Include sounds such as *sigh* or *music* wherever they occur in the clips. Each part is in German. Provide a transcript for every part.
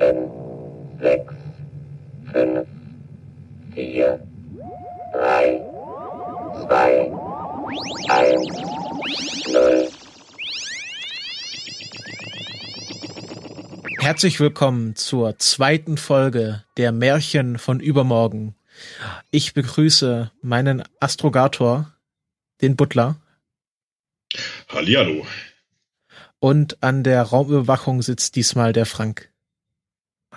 sieben, sechs, fünf, vier, drei, zwei, eins, null. Herzlich willkommen zur zweiten Folge der Märchen von übermorgen. Ich begrüße meinen Astrogator, den Butler. Hallihallo. Und an der Raumüberwachung sitzt diesmal der Frank.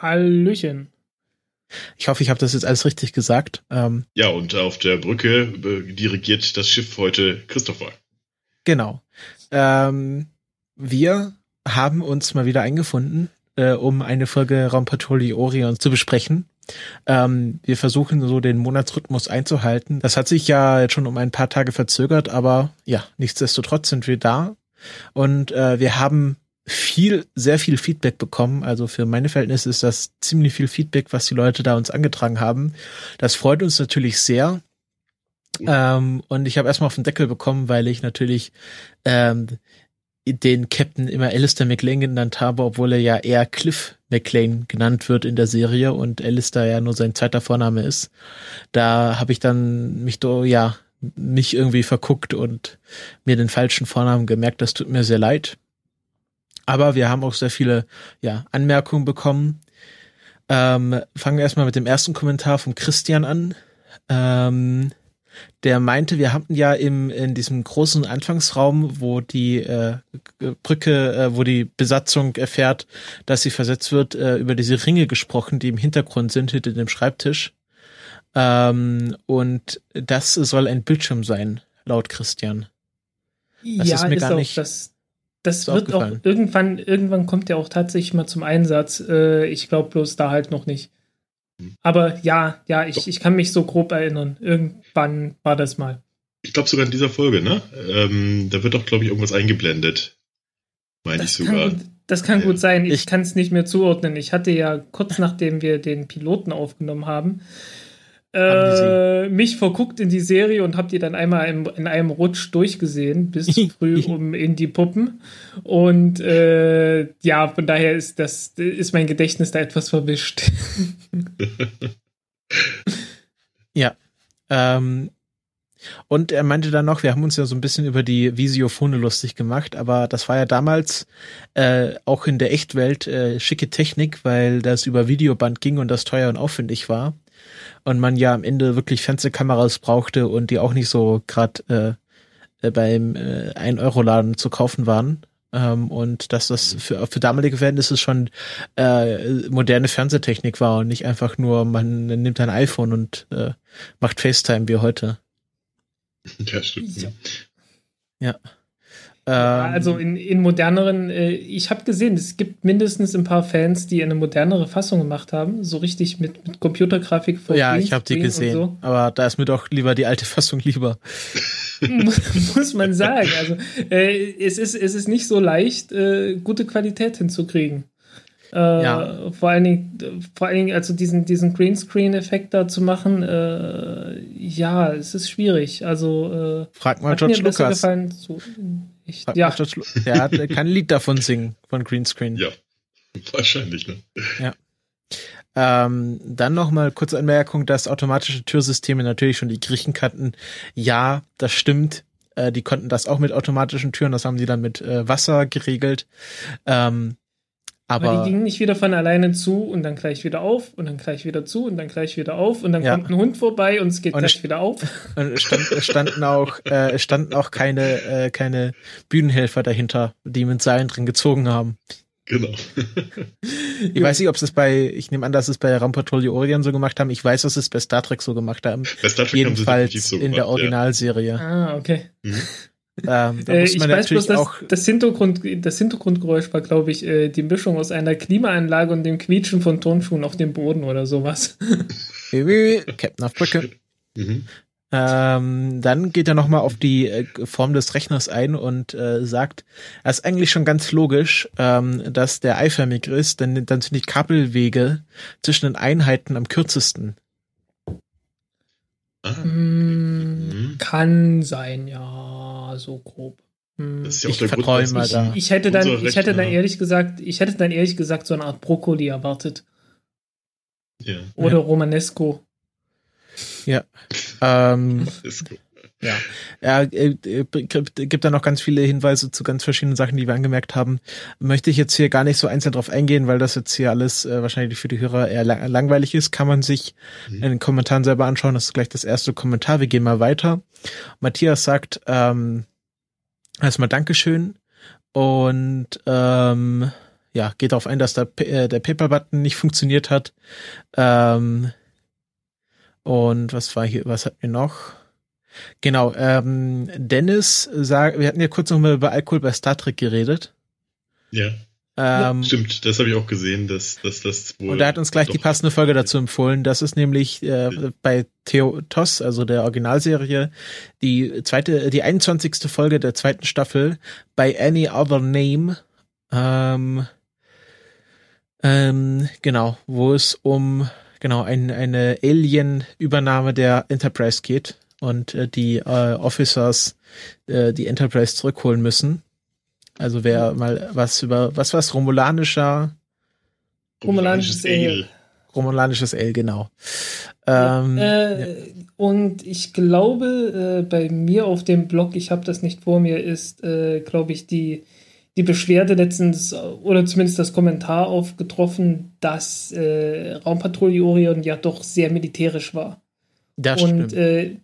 Hallöchen. Ich hoffe, ich habe das jetzt alles richtig gesagt. Ähm, ja, und auf der Brücke äh, dirigiert das Schiff heute Christopher. Genau. Ähm, wir haben uns mal wieder eingefunden, äh, um eine Folge Raumpatrouille Orion zu besprechen. Ähm, wir versuchen so den Monatsrhythmus einzuhalten. Das hat sich ja jetzt schon um ein paar Tage verzögert, aber ja, nichtsdestotrotz sind wir da. Und äh, wir haben viel, sehr viel Feedback bekommen. Also für meine Verhältnisse ist das ziemlich viel Feedback, was die Leute da uns angetragen haben. Das freut uns natürlich sehr. Ähm, und ich habe erstmal auf den Deckel bekommen, weil ich natürlich ähm, den Captain immer Alistair McLean genannt habe, obwohl er ja eher Cliff McLean genannt wird in der Serie und Alistair ja nur sein zweiter Vorname ist. Da habe ich dann mich do, ja mich irgendwie verguckt und mir den falschen Vornamen gemerkt. Das tut mir sehr leid. Aber wir haben auch sehr viele ja, Anmerkungen bekommen. Ähm, fangen wir erstmal mit dem ersten Kommentar von Christian an. Ähm, der meinte, wir hatten ja im, in diesem großen Anfangsraum, wo die äh, Brücke, äh, wo die Besatzung erfährt, dass sie versetzt wird, äh, über diese Ringe gesprochen, die im Hintergrund sind, hinter dem Schreibtisch. Ähm, und das soll ein Bildschirm sein, laut Christian. Das ja, ist mir ist gar nicht. Das, das wird auch irgendwann, irgendwann kommt der auch tatsächlich mal zum Einsatz. Äh, ich glaube bloß da halt noch nicht. Hm. Aber ja, ja, ich, ich kann mich so grob erinnern. Irgendwann war das mal. Ich glaube sogar in dieser Folge, ne? Ähm, da wird doch, glaube ich, irgendwas eingeblendet. Meine ich sogar. Kann, das kann ja. gut sein. Ich, ich kann es nicht mehr zuordnen. Ich hatte ja kurz nachdem wir den Piloten aufgenommen haben, äh, mich verguckt in die Serie und hab die dann einmal in, in einem Rutsch durchgesehen, bis *laughs* früh um in die Puppen. Und äh, ja, von daher ist das ist mein Gedächtnis da etwas verwischt. *laughs* ja. Ähm, und er meinte dann noch, wir haben uns ja so ein bisschen über die Visiophone lustig gemacht, aber das war ja damals äh, auch in der Echtwelt äh, schicke Technik, weil das über Videoband ging und das teuer und aufwendig war und man ja am Ende wirklich Fernsehkameras brauchte und die auch nicht so gerade äh, äh, beim äh, 1-Euro-Laden zu kaufen waren. Ähm, und dass das für, für damalige Verhältnisse schon äh, moderne Fernsehtechnik war und nicht einfach nur, man nimmt ein iPhone und äh, macht FaceTime wie heute. *laughs* Ja, stimmt. Ja. ja. Also in, in moderneren, äh, ich habe gesehen, es gibt mindestens ein paar Fans, die eine modernere Fassung gemacht haben, so richtig mit, mit Computergrafik. Vor ja, ich habe die gesehen, so. aber da ist mir doch lieber die alte Fassung lieber. *laughs* Muss man sagen. Also äh, es, ist, es ist nicht so leicht, äh, gute Qualität hinzukriegen. Äh, ja. Vor allen Dingen, vor allen Dingen, also diesen, diesen Greenscreen-Effekt da zu machen, äh, ja, es ist schwierig. Also äh, Frag mal George Lucas. So, ich, ja. Der hat, kann ein Lied davon singen, von Greenscreen. Ja, *laughs* wahrscheinlich, ne? Ja. Ähm, dann noch mal kurze Anmerkung, dass automatische Türsysteme natürlich schon die Griechen kannten. Ja, das stimmt. Äh, die konnten das auch mit automatischen Türen. Das haben sie dann mit äh, Wasser geregelt. Ähm, aber, aber, die gingen nicht wieder von alleine zu und dann gleich wieder auf und dann gleich wieder zu und dann gleich wieder auf und dann ja. kommt ein Hund vorbei und es geht und gleich wieder auf. *laughs* Und es, stand, standen auch, äh, es standen auch keine, äh, keine Bühnenhelfer dahinter, die mit Seilen drin gezogen haben. Genau. ich weiß nicht, ob es bei, ich nehme an, dass es bei Raumpatrouille Orion so gemacht haben. Ich weiß, dass es bei Star Trek so gemacht haben. Bei Star Trek Jedenfalls haben sie so in der Originalserie. Ja. Ah, okay. Mhm. Ähm, da äh, muss man ich weiß bloß, dass auch das, Hintergrund, das Hintergrundgeräusch war, glaube ich, äh, die Mischung aus einer Klimaanlage und dem Quietschen von Turnschuhen auf dem Boden oder sowas. Captain auf Brücke. Mhm. Ähm, dann geht er nochmal auf die äh, Form des Rechners ein und äh, sagt, es ist eigentlich schon ganz logisch, ähm, dass der eiförmig ist, denn dann sind die Kabelwege zwischen den Einheiten am kürzesten. Ah. Mm, mhm. Kann sein, ja, so grob. Hm. Das ist ja Ich der verträume da. Ich hätte dann, ich hätte dann ja. ehrlich gesagt, ich hätte dann ehrlich gesagt so eine Art Brokkoli erwartet. Ja, Oder Ja. Romanesco. Ähm, ist gut. Ja, er äh, äh, gibt, da noch ganz viele Hinweise zu ganz verschiedenen Sachen, die wir angemerkt haben. Möchte ich jetzt hier gar nicht so einzeln drauf eingehen, weil das jetzt hier alles äh, wahrscheinlich für die Hörer eher lang langweilig ist. Kann man sich Mhm. in den Kommentaren selber anschauen. Das ist gleich das erste Kommentar. Wir gehen mal weiter. Matthias sagt ähm, erstmal Dankeschön und ähm, ja, geht darauf ein, dass der, äh, der Paper-Button nicht funktioniert hat. Ähm, und was war hier, was hatten wir noch? Genau, ähm, Dennis sagt, wir hatten ja kurz noch mal über Alkohol bei Star Trek geredet. Ja, Ähm, stimmt. Das habe ich auch gesehen, dass, dass das wohl. und er hat uns gleich die passende Folge dazu empfohlen. Das ist nämlich äh, bei Theo Toss, also der Originalserie, die zweite, die 21. Folge der zweiten Staffel bei Any Other Name. Ähm, ähm, genau, wo es um genau ein, eine Alien-Übernahme der Enterprise geht und äh, die äh, Officers äh, die Enterprise zurückholen müssen. Also wer mal was über was was romulanischer Romulanisches Ale. romulanisches L genau. Ähm, äh, Und ich glaube, äh, bei mir auf dem Blog, ich habe das nicht vor mir, ist, äh, glaube ich, die, die Beschwerde letztens, oder zumindest das Kommentar aufgetroffen, dass äh, Raumpatrouille Orion ja doch sehr militärisch war. das und stimmt. äh,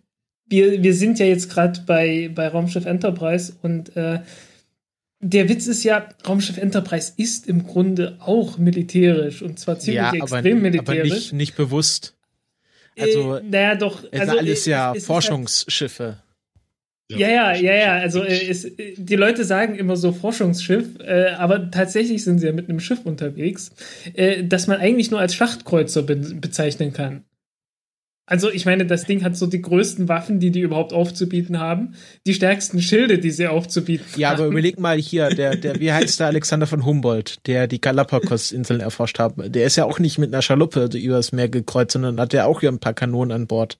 wir, wir sind ja jetzt gerade bei, bei Raumschiff Enterprise und äh, der Witz ist ja, Raumschiff Enterprise ist im Grunde auch militärisch und zwar ziemlich ja, aber, extrem aber militärisch. nicht, nicht bewusst. Also, äh, naja, doch. es also, alles äh, ja es- es ist Forschungsschiffe. Ja, ja, ja, ja. Also äh, es, die Leute sagen immer so Forschungsschiff, äh, aber tatsächlich sind sie ja mit einem Schiff unterwegs, äh, das man eigentlich nur als Schlachtkreuzer be bezeichnen kann. Also ich meine, das Ding hat so die größten Waffen, die die überhaupt aufzubieten haben, die stärksten Schilde, die sie aufzubieten Ja, aber haben. überleg mal hier, der, der, wie heißt der Alexander von Humboldt, der die Galapagos-Inseln erforscht hat. Der ist ja auch nicht mit einer Schaluppe übers Meer gekreuzt, sondern hat ja auch hier ein paar Kanonen an Bord.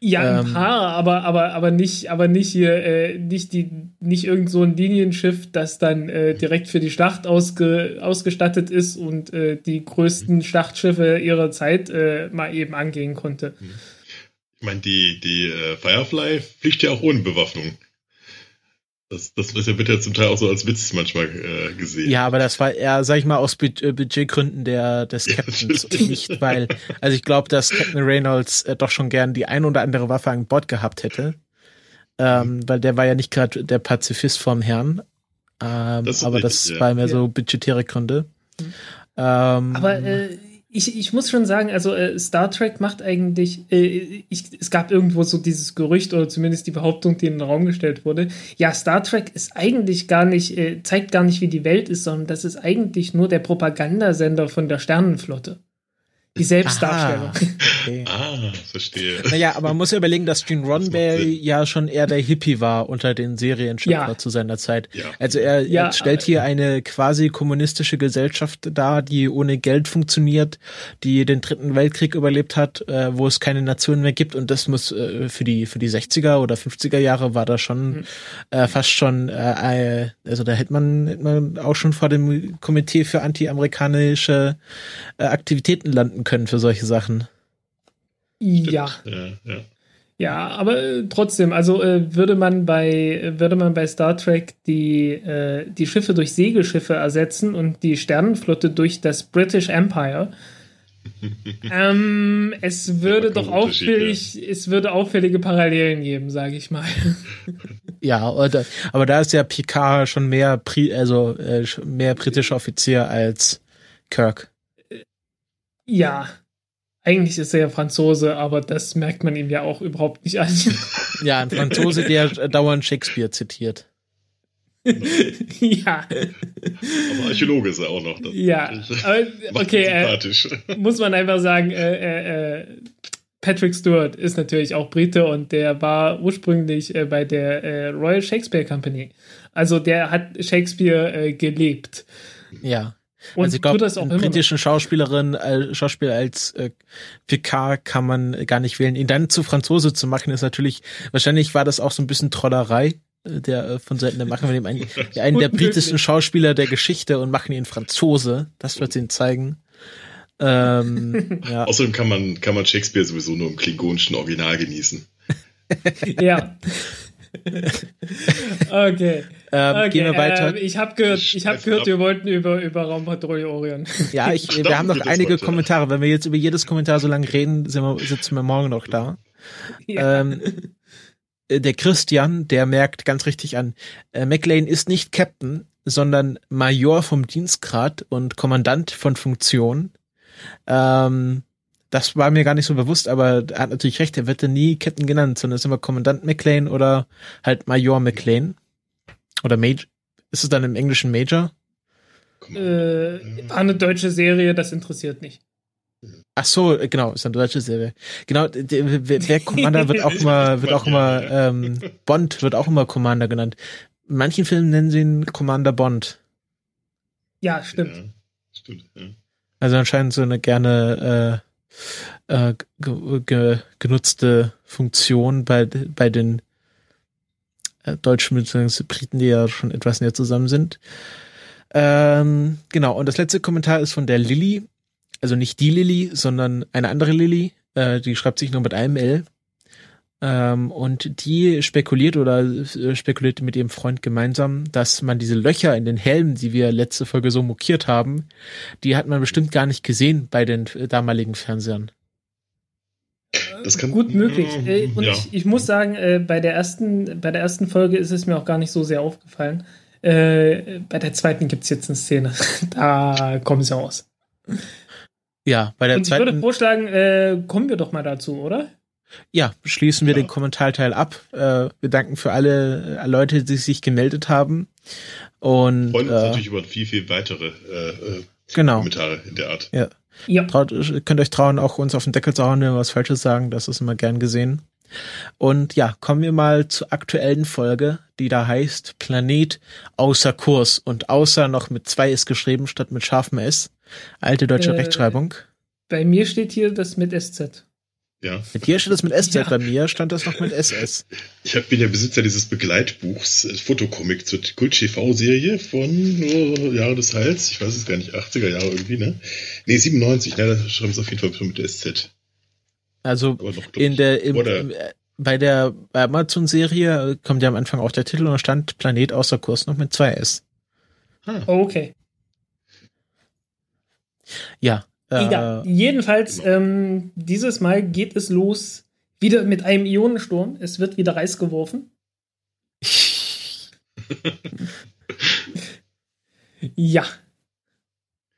Ja, ein Ähm, paar, aber, aber, aber nicht, aber nicht hier, äh, nicht die, nicht irgend so ein Linienschiff, das dann äh, direkt für die Schlacht ausge, ausgestattet ist und äh, die größten Schlachtschiffe ihrer Zeit äh, mal eben angehen konnte. Ich meine, die, die äh, Firefly fliegt ja auch ohne Bewaffnung. Das, das ist ja wird ja zum Teil auch so als Witz manchmal äh, gesehen. Ja, aber das war eher, sag ich mal, aus Bud äh, Budgetgründen der, des Ja, Captains natürlich. und nicht, weil, also ich glaube, dass Captain Reynolds äh, doch schon gern die ein oder andere Waffe an Bord gehabt hätte. Ähm, weil der war ja nicht gerade der Pazifist vom Herrn. Ähm, Das aber richtig, das ja. war mehr Ja. so budgetäre Gründe. Ähm, Aber äh, ich, ich muss schon sagen, also äh, Star Trek macht eigentlich, äh, ich, es gab irgendwo so dieses Gerücht oder zumindest die Behauptung, die in den Raum gestellt wurde. Ja, Star Trek ist eigentlich gar nicht, äh, zeigt gar nicht, wie die Welt ist, sondern das ist eigentlich nur der Propagandasender von der Sternenflotte. Die Selbstdarstellung. *laughs* Okay. Ah, verstehe. Naja, aber man muss ja überlegen, dass Gene Roddenberry ja schon eher der Hippie war unter den Serienschöpfer Ja. zu seiner Zeit. Ja. Also er, Ja, er stellt hier eine quasi kommunistische Gesellschaft dar, die ohne Geld funktioniert, die den dritten Weltkrieg überlebt hat, äh, wo es keine Nation mehr gibt und das muss äh, für die für die 60er oder 50er Jahre war da schon Mhm. äh, fast schon äh, äh, also da hätte man, hätte man auch schon vor dem Komitee für anti-amerikanische äh, Aktivitäten landen können für solche Sachen. ja. Ja, ja. Ja, aber äh, trotzdem, also äh, würde man bei äh, würde man bei Star Trek die äh, die Schiffe durch Segelschiffe ersetzen und die Sternenflotte durch das British Empire, *laughs* ähm, es würde doch auffällig, es würde auffällige Parallelen geben, sage ich mal. *laughs* Ja, oder, aber da ist ja Picard schon mehr, Pri also äh, schon mehr britischer Offizier als Kirk. Ja, eigentlich ist er ja Franzose, aber das merkt man ihm ja auch überhaupt nicht an. *laughs* Ja, ein Franzose, der äh, dauernd Shakespeare zitiert. *laughs* ja, Aber Archäologe ist er auch noch. Das ja, *laughs* aber, okay, äh, muss man einfach sagen, äh, äh, äh, Patrick Stewart ist natürlich auch Brite und der war ursprünglich äh, bei der äh, Royal Shakespeare Company. Also der hat Shakespeare äh, gelebt. Ja. Und also ich glaube, tut das auch einen noch. britischen Schauspielerin, äh, Schauspieler als äh, Picard kann man gar nicht wählen. Ihn dann zu Franzose zu machen, ist natürlich, wahrscheinlich war das auch so ein bisschen Trollerei. der von Seiten der Macher. Wir nehmen einen, einen der britischsten Schauspieler der Geschichte und machen ihn Franzose. Das wird ihn zeigen. Ähm, *laughs* ja. Außerdem kann man, kann man Shakespeare sowieso nur im klingonischen Original genießen. ja. *laughs* okay. Ähm, okay. Gehen wir weiter. Äh, ich habe gehört, ich hab gehört wir wollten über, über Raumpatrouille Orion. Ja, ich, wir haben noch einige heute. Kommentare. Wenn wir jetzt über jedes Kommentar so lange reden, sind wir, sitzen wir morgen noch da. Ja. Ähm, der Christian, der merkt ganz richtig an, äh, McLean ist nicht Captain, sondern Major vom Dienstgrad und Kommandant von Funktion. Ähm, das war mir gar nicht so bewusst, aber er hat natürlich recht, er wird ja nie Captain genannt, sondern es ist immer Kommandant McLean oder halt Major McLean. Oder Major. Ist es dann im Englischen Major? Äh, war eine deutsche Serie, das interessiert nicht. Ach so, genau, ist eine deutsche Serie. Genau, der, der Commander wird auch immer, wird auch immer, ähm, Bond wird auch immer Commander genannt. In manchen Filmen nennen sie ihn Commander Bond. Ja, stimmt. Ja, stimmt, ja. Also anscheinend so eine gerne äh, ge ge genutzte Funktion bei, bei den äh, Deutschen bzw. Briten, die ja schon etwas näher zusammen sind. Ähm, genau, und das letzte Kommentar ist von der Lilly. Also nicht die Lilly, sondern eine andere Lilly. Äh, die schreibt sich nur mit einem L. Ähm, und die spekuliert oder äh, spekuliert mit ihrem Freund gemeinsam, dass man diese Löcher in den Helmen, die wir letzte Folge so mokiert haben, die hat man bestimmt gar nicht gesehen bei den damaligen Fernsehern. Das kann gut möglich. Äh, und ja. ich, ich, muss sagen, äh, bei der ersten, bei der ersten Folge ist es mir auch gar nicht so sehr aufgefallen. Äh, bei der zweiten gibt es jetzt eine Szene. *laughs* da kommen sie raus. Ja, bei der und zweiten. Ich würde vorschlagen, äh, kommen wir doch mal dazu, oder? Ja, schließen wir ja. den Kommentarteil ab. Äh, wir danken für alle äh, Leute, die sich gemeldet haben. Und freuen uns äh, natürlich über viel, viel weitere äh, äh, genau. Kommentare in der Art. Ja. ja. Traut, könnt euch trauen, auch uns auf den Deckel zu hauen, wenn wir was Falsches sagen. Das ist immer gern gesehen. Und ja, kommen wir mal zur aktuellen Folge, die da heißt Planet außer Kurs. Und außer noch mit zwei ist geschrieben statt mit scharfem S. Alte deutsche äh, Rechtschreibung. Bei mir steht hier das mit SZ. Ja. Mit dir steht das mit SZ, ja. bei mir stand das noch mit SS. Ich hab, bin ja Besitzer dieses Begleitbuchs, äh, Fotocomic zur Kult-TV-Serie von oh, Jahre des Heils. Ich weiß es gar nicht, 80er Jahre irgendwie, ne? Nee, 97, ne? Da schreiben sie auf jeden Fall schon mit SZ. Also noch, in der, im, im, äh, bei der Amazon-Serie kommt ja am Anfang auch der Titel und da stand Planet außer Kurs noch mit 2S. Ah. Oh, okay. Ja, Egal. Äh, Jedenfalls, ähm, dieses Mal geht es los wieder mit einem Ionensturm. Es wird wieder Reis geworfen. *laughs* ja.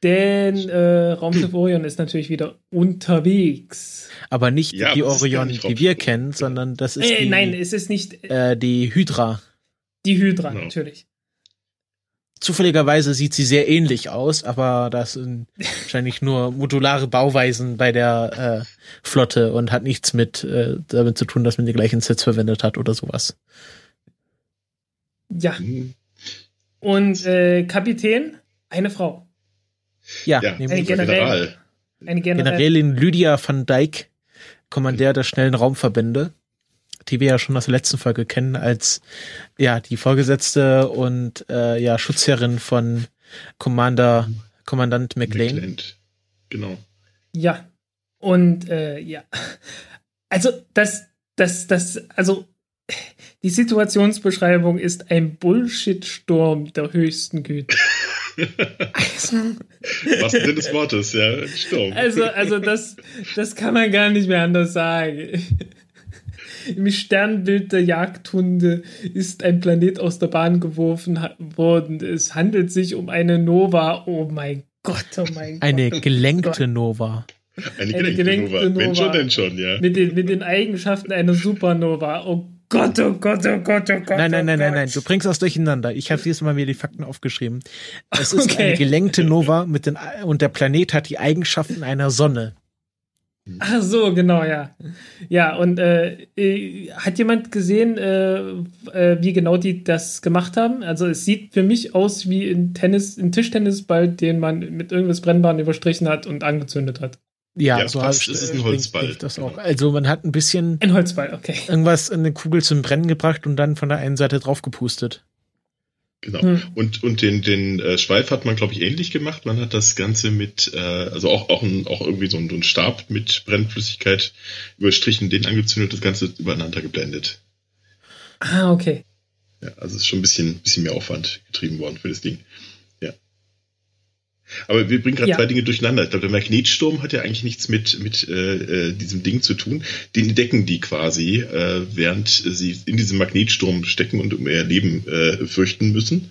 Denn äh, Raumschiff Orion ist natürlich wieder unterwegs. Aber nicht ja, die Orion, die wir kennen, sondern das ist äh, die, Nein, es ist nicht äh, die Hydra. Die Hydra, no. natürlich. Zufälligerweise sieht sie sehr ähnlich aus, aber das sind *laughs* wahrscheinlich nur modulare Bauweisen bei der äh, Flotte und hat nichts mit äh, damit zu tun, dass man die gleichen Sets verwendet hat oder sowas. Ja. Mhm. Und äh, Kapitän, eine Frau. Ja, ja eine, General. eine Generälin Lydia van Dijk, Kommandeur der schnellen Raumverbände die wir ja schon aus der letzten Folge kennen, als ja die Vorgesetzte und äh, ja Schutzherrin von Commander Kommandant McLean. McLean. Genau. Ja. Und äh, ja. Also das, das, das, also die Situationsbeschreibung ist ein Bullshit-Sturm der höchsten Güte. also, *laughs* Was Sinn des Wortes, ja, Sturm. Also, also das, das kann man gar nicht mehr anders sagen. Im Sternbild der Jagdhunde ist ein Planet aus der Bahn geworfen worden. Es handelt sich um eine Nova. Oh mein Gott, oh mein Gott. Eine gelenkte Nova. Eine, eine gelenkte, Nova. Nova. Wenn schon, denn schon, ja. Mit den, mit den Eigenschaften einer Supernova. Oh Gott, oh Gott, oh Gott, oh Gott. Nein, nein, nein, nein, nein. Du bringst das durcheinander. Ich habe dieses Mal mir die Fakten aufgeschrieben. Es ist okay. eine gelenkte Nova mit den, und der Planet hat die Eigenschaften einer Sonne. Ach so, genau, ja. Ja, und äh, äh, hat jemand gesehen, äh, äh, wie genau die das gemacht haben? Also es sieht für mich aus wie ein Tennis, ein Tischtennisball, den man mit irgendwas Brennbaren überstrichen hat und angezündet hat. Ja, Ja, so fast ist es ein Holzball. Das auch. Also man hat ein bisschen Ein Holzball, okay. irgendwas in eine Kugel zum Brennen gebracht und dann von der einen Seite drauf gepustet. Genau. Hm. Und, und den, den äh, Schweif hat man, glaube ich, ähnlich gemacht. Man hat das Ganze mit, äh, also auch, auch, ein, auch irgendwie so ein, so ein Stab mit Brennflüssigkeit überstrichen, den angezündet, das Ganze übereinander geblendet. Ah, okay. Ja, also ist schon ein bisschen, bisschen mehr Aufwand getrieben worden für das Ding. Aber wir bringen gerade Ja. zwei Dinge durcheinander. Ich glaube, der Magnetsturm hat ja eigentlich nichts mit, mit äh, äh, diesem Ding zu tun. Den decken die quasi, äh, während sie in diesem Magnetsturm stecken und um ihr Leben äh, fürchten müssen.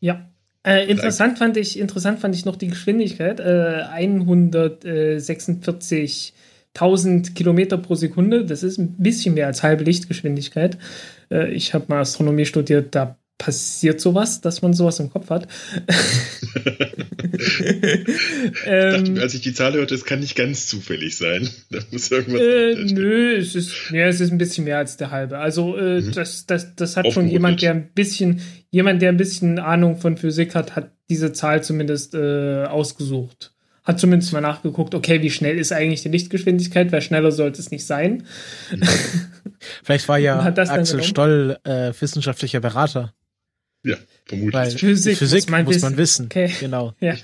Ja. Äh, interessant fand ich, interessant fand ich noch die Geschwindigkeit. Äh, 146.000 Kilometer pro Sekunde. Das ist ein bisschen mehr als halbe Lichtgeschwindigkeit. Äh, ich habe mal Astronomie studiert, da passiert sowas, dass man sowas im Kopf hat. *laughs* Ich dachte ähm, mir, als ich die Zahl hörte, es kann nicht ganz zufällig sein. Da muss irgendwas Äh, nö, es ist, ja, es ist ein bisschen mehr als der halbe. Also äh, Mhm. das, das, das hat schon jemand, der ein bisschen, jemand, der ein bisschen Ahnung von Physik hat, hat diese Zahl zumindest äh, ausgesucht. Hat zumindest mal nachgeguckt, okay, wie schnell ist eigentlich die Lichtgeschwindigkeit, weil schneller sollte es nicht sein. Vielleicht war ja *laughs* Axel? Stoll äh, wissenschaftlicher Berater. Ja, vermutlich. Weil Physik Physik, muss man muss man wissen. Okay. Genau. Ja.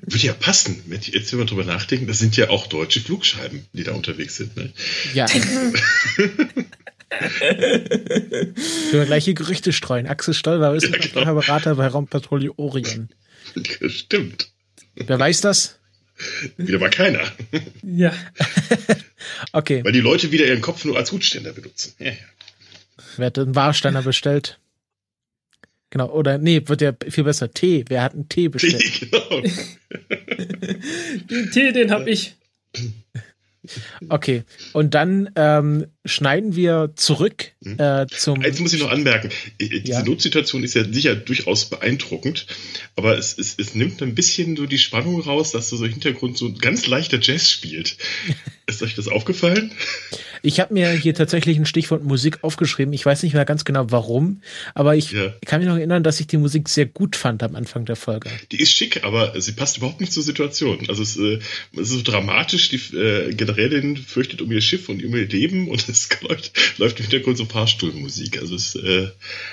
Würde ja passen. Wenn ich jetzt wenn wir drüber nachdenken, das sind ja auch deutsche Flugscheiben, die da unterwegs sind. Ne? Ja. Können wir gleiche Gerüchte streuen. Axel Stoll war wissenschaftlicher genau. Berater bei Raumpatrouille Orion. Stimmt. Wer weiß das? Wieder mal keiner. Ja. *laughs* Okay, Weil die Leute wieder ihren Kopf nur als Hutständer benutzen. Ja, ja. wer hat einen Warsteiner bestellt? Genau, oder nee, wird ja viel besser. Tee, wer hat einen Tee bestellt? *laughs* genau. Den Tee, den habe ich. Okay, und dann ähm, schneiden wir zurück Mhm. äh, zum. Jetzt muss ich noch anmerken, diese Ja. Notsituation ist ja sicher durchaus beeindruckend, aber es, es, es nimmt ein bisschen so die Spannung raus, dass so im Hintergrund so ein ganz leichter Jazz spielt. *laughs* ist euch das aufgefallen? Ich habe mir hier tatsächlich ein Stichwort Musik aufgeschrieben. Ich weiß nicht mehr ganz genau warum, aber ich Ja. kann mich noch erinnern, dass ich die Musik sehr gut fand am Anfang der Folge. Die ist schick, aber sie passt überhaupt nicht zur Situation. Also es, äh, es ist so dramatisch, die äh, Generälin fürchtet um ihr Schiff und um ihr Leben und es *laughs* läuft, läuft im Hintergrund so Fahrstuhlmusik. Also es, äh,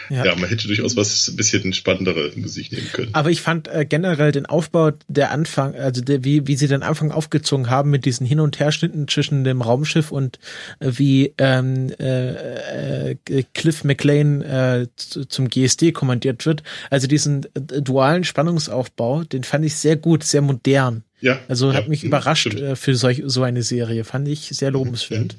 Ja. ja. man hätte durchaus was ein bisschen spannendere Musik nehmen können. Aber ich fand äh, generell den Aufbau der Anfang, also der, wie, wie sie den Anfang aufgezogen haben mit diesen Hin- und Herschnitten zwischen dem Raumschiff und äh, wie ähm, äh, äh, Cliff McLean äh, zu, zum GSD kommandiert wird. Also diesen äh, dualen Spannungsaufbau, den fand ich sehr gut, sehr modern. Ja, Also ja, hat mich mh, überrascht stimmt. äh, für solch, so eine Serie. Fand ich sehr lobenswert.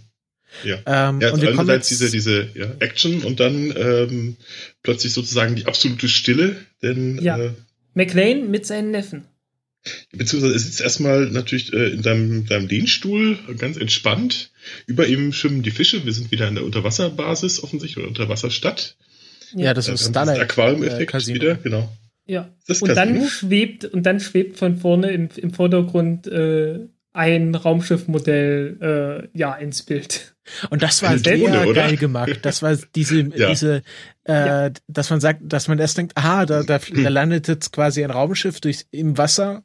Ja. Ähm, Ja, und also wir kommen einerseits jetzt, diese, diese ja, Action und dann ähm, plötzlich sozusagen die absolute Stille, denn Ja. äh, McLean mit seinen Neffen. beziehungsweise er sitzt erstmal natürlich äh, in deinem, deinem Lehnstuhl, ganz entspannt. Über ihm schwimmen die Fische. Wir sind wieder an der Unterwasserbasis offensichtlich oder Unterwasserstadt. ja, das Äh, ist Starlight Aquarium-Effekt äh, wieder, genau. Ja. Das Und dann schwebt und dann schwebt von vorne im, im Vordergrund äh, ein Raumschiffmodell äh, ja ins Bild. Und das war sehr oder? geil gemacht. Das war *laughs* diese, Ja. diese, äh, Ja. dass man sagt, dass man erst denkt, aha, da, da, *laughs* da landet jetzt quasi ein Raumschiff durch, im Wasser.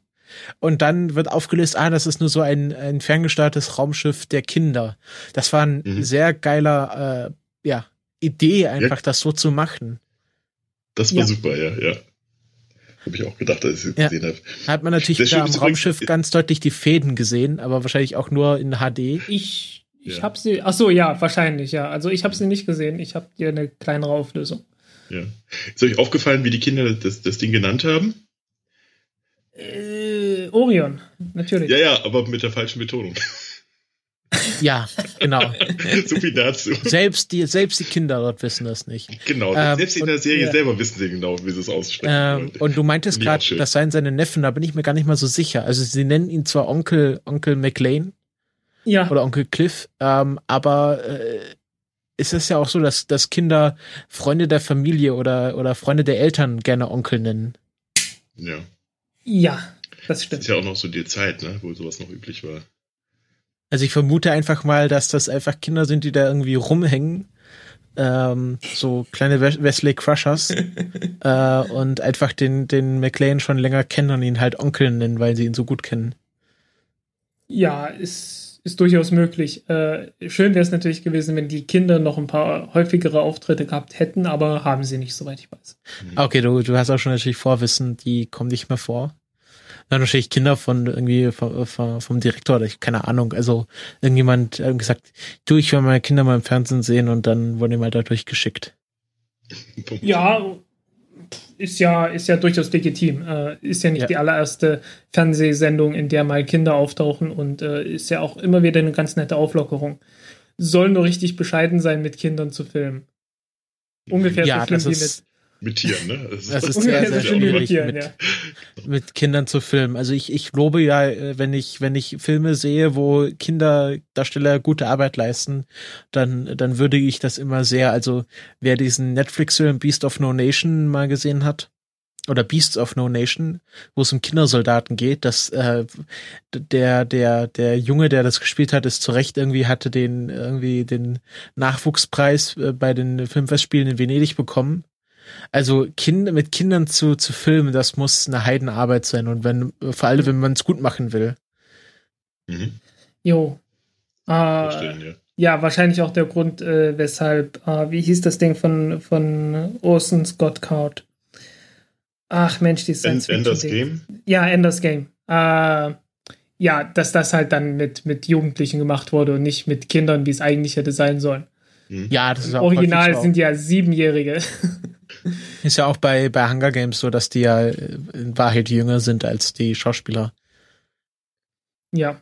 Und dann wird aufgelöst, ah, das ist nur so ein, ein ferngesteuertes Raumschiff der Kinder. Das war ein Mhm. sehr geiler, äh, ja, Idee einfach, das so zu machen. Das war Ja. super, ja, ja. Habe ich auch gedacht, als ich es Ja. gesehen habe. Da hat man natürlich da am Raumschiff ganz deutlich die Fäden gesehen, aber wahrscheinlich auch nur in HD. Ich, ich Ja. habe sie. Ach so, ja, wahrscheinlich, ja. Also ich habe sie nicht gesehen. Ich habe hier eine kleinere Auflösung. Ja. Ist euch aufgefallen, wie die Kinder das, das Ding genannt haben? Äh, Orion, natürlich. Ja, ja, aber mit der falschen Betonung. *laughs* Ja, genau. *laughs* so viel dazu. selbst die, selbst die Kinder dort wissen das nicht. Genau. Ähm, Selbst in der Serie ja. selber wissen sie genau, wie sie es aussprechen Ähm, und du meintest gerade, das seien seine Neffen, da bin ich mir gar nicht mal so sicher. Also sie nennen ihn zwar Onkel, Onkel McLean Ja, oder Onkel Cliff, ähm, aber äh, ist es ja auch so, dass, dass Kinder Freunde der Familie oder, oder Freunde der Eltern gerne Onkel nennen. Ja. ja, das Das stimmt. ist ja auch noch so die Zeit, ne, wo sowas noch üblich war. Also ich vermute einfach mal, dass das einfach Kinder sind, die da irgendwie rumhängen. Ähm, so kleine Wes- Wesley Crushers *laughs* äh, und einfach den, den McLean schon länger kennen und ihn halt Onkel nennen, weil sie ihn so gut kennen. Ja, ist, ist durchaus möglich. Äh, schön wäre es natürlich gewesen, wenn die Kinder noch ein paar häufigere Auftritte gehabt hätten, aber haben sie nicht, soweit ich weiß. Okay, du, du hast auch schon natürlich Vorwissen, die kommen nicht mehr vor. Dann wahrscheinlich Kinder von irgendwie vom, vom Direktor oder ich, keine Ahnung. Also irgendjemand hat gesagt, du, ich will meine Kinder mal im Fernsehen sehen und dann wurden die mal dadurch geschickt. Ja, ist ja, ist ja durchaus legitim. Äh, ist ja nicht ja. die allererste Fernsehsendung, in der mal Kinder auftauchen und äh, ist ja auch immer wieder eine ganz nette Auflockerung. Soll nur richtig bescheiden sein, mit Kindern zu filmen. Ungefähr ja, so schlimm wie mit mit Tieren, ne? Das, *laughs* das ist sehr, sehr schwierig, mit, ja. mit Kindern zu filmen. Also ich, ich lobe ja, äh, wenn ich, wenn ich Filme sehe, wo Kinderdarsteller gute Arbeit leisten, dann, dann würde ich das immer sehr, also wer diesen Netflix-Film Beast of No Nation mal gesehen hat, oder Beasts of No Nation, wo es um Kindersoldaten geht, dass äh, der der der Junge, der das gespielt hat, ist zu Recht irgendwie hatte den irgendwie den Nachwuchspreis äh, bei den Filmfestspielen in Venedig bekommen also Kinder mit Kindern zu, zu filmen, das muss eine Heidenarbeit sein und wenn, vor allem wenn man es gut machen will. Mhm. Jo. Äh, ja. ja. wahrscheinlich auch der Grund, äh, weshalb, äh, wie hieß das Ding von, von Orson Scott Card? Ach Mensch, die End, Enders Game? Ja, Enders Game. Äh, ja, dass das halt dann mit, mit Jugendlichen gemacht wurde und nicht mit Kindern, wie es eigentlich hätte sein sollen. Mhm. Ja, das ist auch Original sind ja Siebenjährige. *laughs* *laughs* Ist ja auch bei, bei Hunger Games so, dass die ja in Wahrheit jünger sind als die Schauspieler. Ja.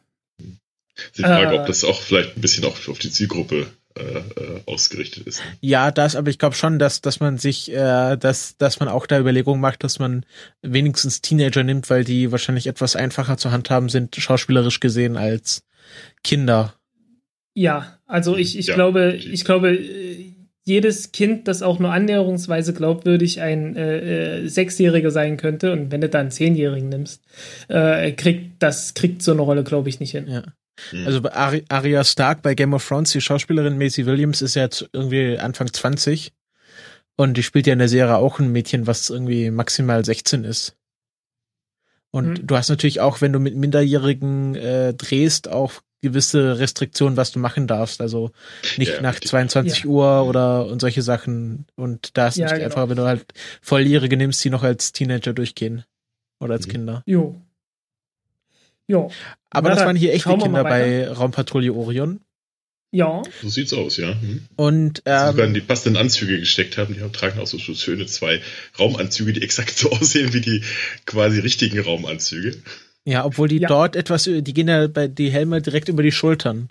Die Frage, äh, ob das auch vielleicht ein bisschen auch auf die Zielgruppe äh, äh, ausgerichtet ist. Ja, das, aber ich glaube schon, dass, dass man sich, äh, dass, dass man auch da Überlegungen macht, dass man wenigstens Teenager nimmt, weil die wahrscheinlich etwas einfacher zu handhaben sind, schauspielerisch gesehen, als Kinder. Ja, also ich, ich ja, glaube, ich glaube, jedes Kind, das auch nur annäherungsweise glaubwürdig ein äh, äh, Sechsjähriger sein könnte, und wenn du dann einen Zehnjährigen nimmst, äh, kriegt das kriegt so eine Rolle, glaube ich, nicht hin. Ja. Mhm. Also bei Ari Arya Stark bei Game of Thrones, die Schauspielerin Macy Williams ist jetzt irgendwie Anfang 20 und die spielt ja in der Serie auch ein Mädchen, was irgendwie maximal 16 ist. Und mhm. du hast natürlich auch, wenn du mit Minderjährigen äh, drehst, auch gewisse Restriktionen, was du machen darfst. Also nicht ja, nach 22 ja. Uhr oder und solche Sachen. Und da ist ja, nicht genau. einfach, wenn du halt Volljährige nimmst, die noch als Teenager durchgehen. Oder als mhm. Kinder. Jo. Jo. Aber Na, das waren hier echte Kinder bei Raumpatrouille Orion. Ja. So sieht's aus, ja. Mhm. Und ähm, sogar in die passenden Anzüge gesteckt haben. Die tragen auch so schöne zwei Raumanzüge, die exakt so *laughs* aussehen wie die quasi richtigen Raumanzüge. Ja, obwohl die ja. dort etwas, die gehen ja bei die Helme direkt über die Schultern.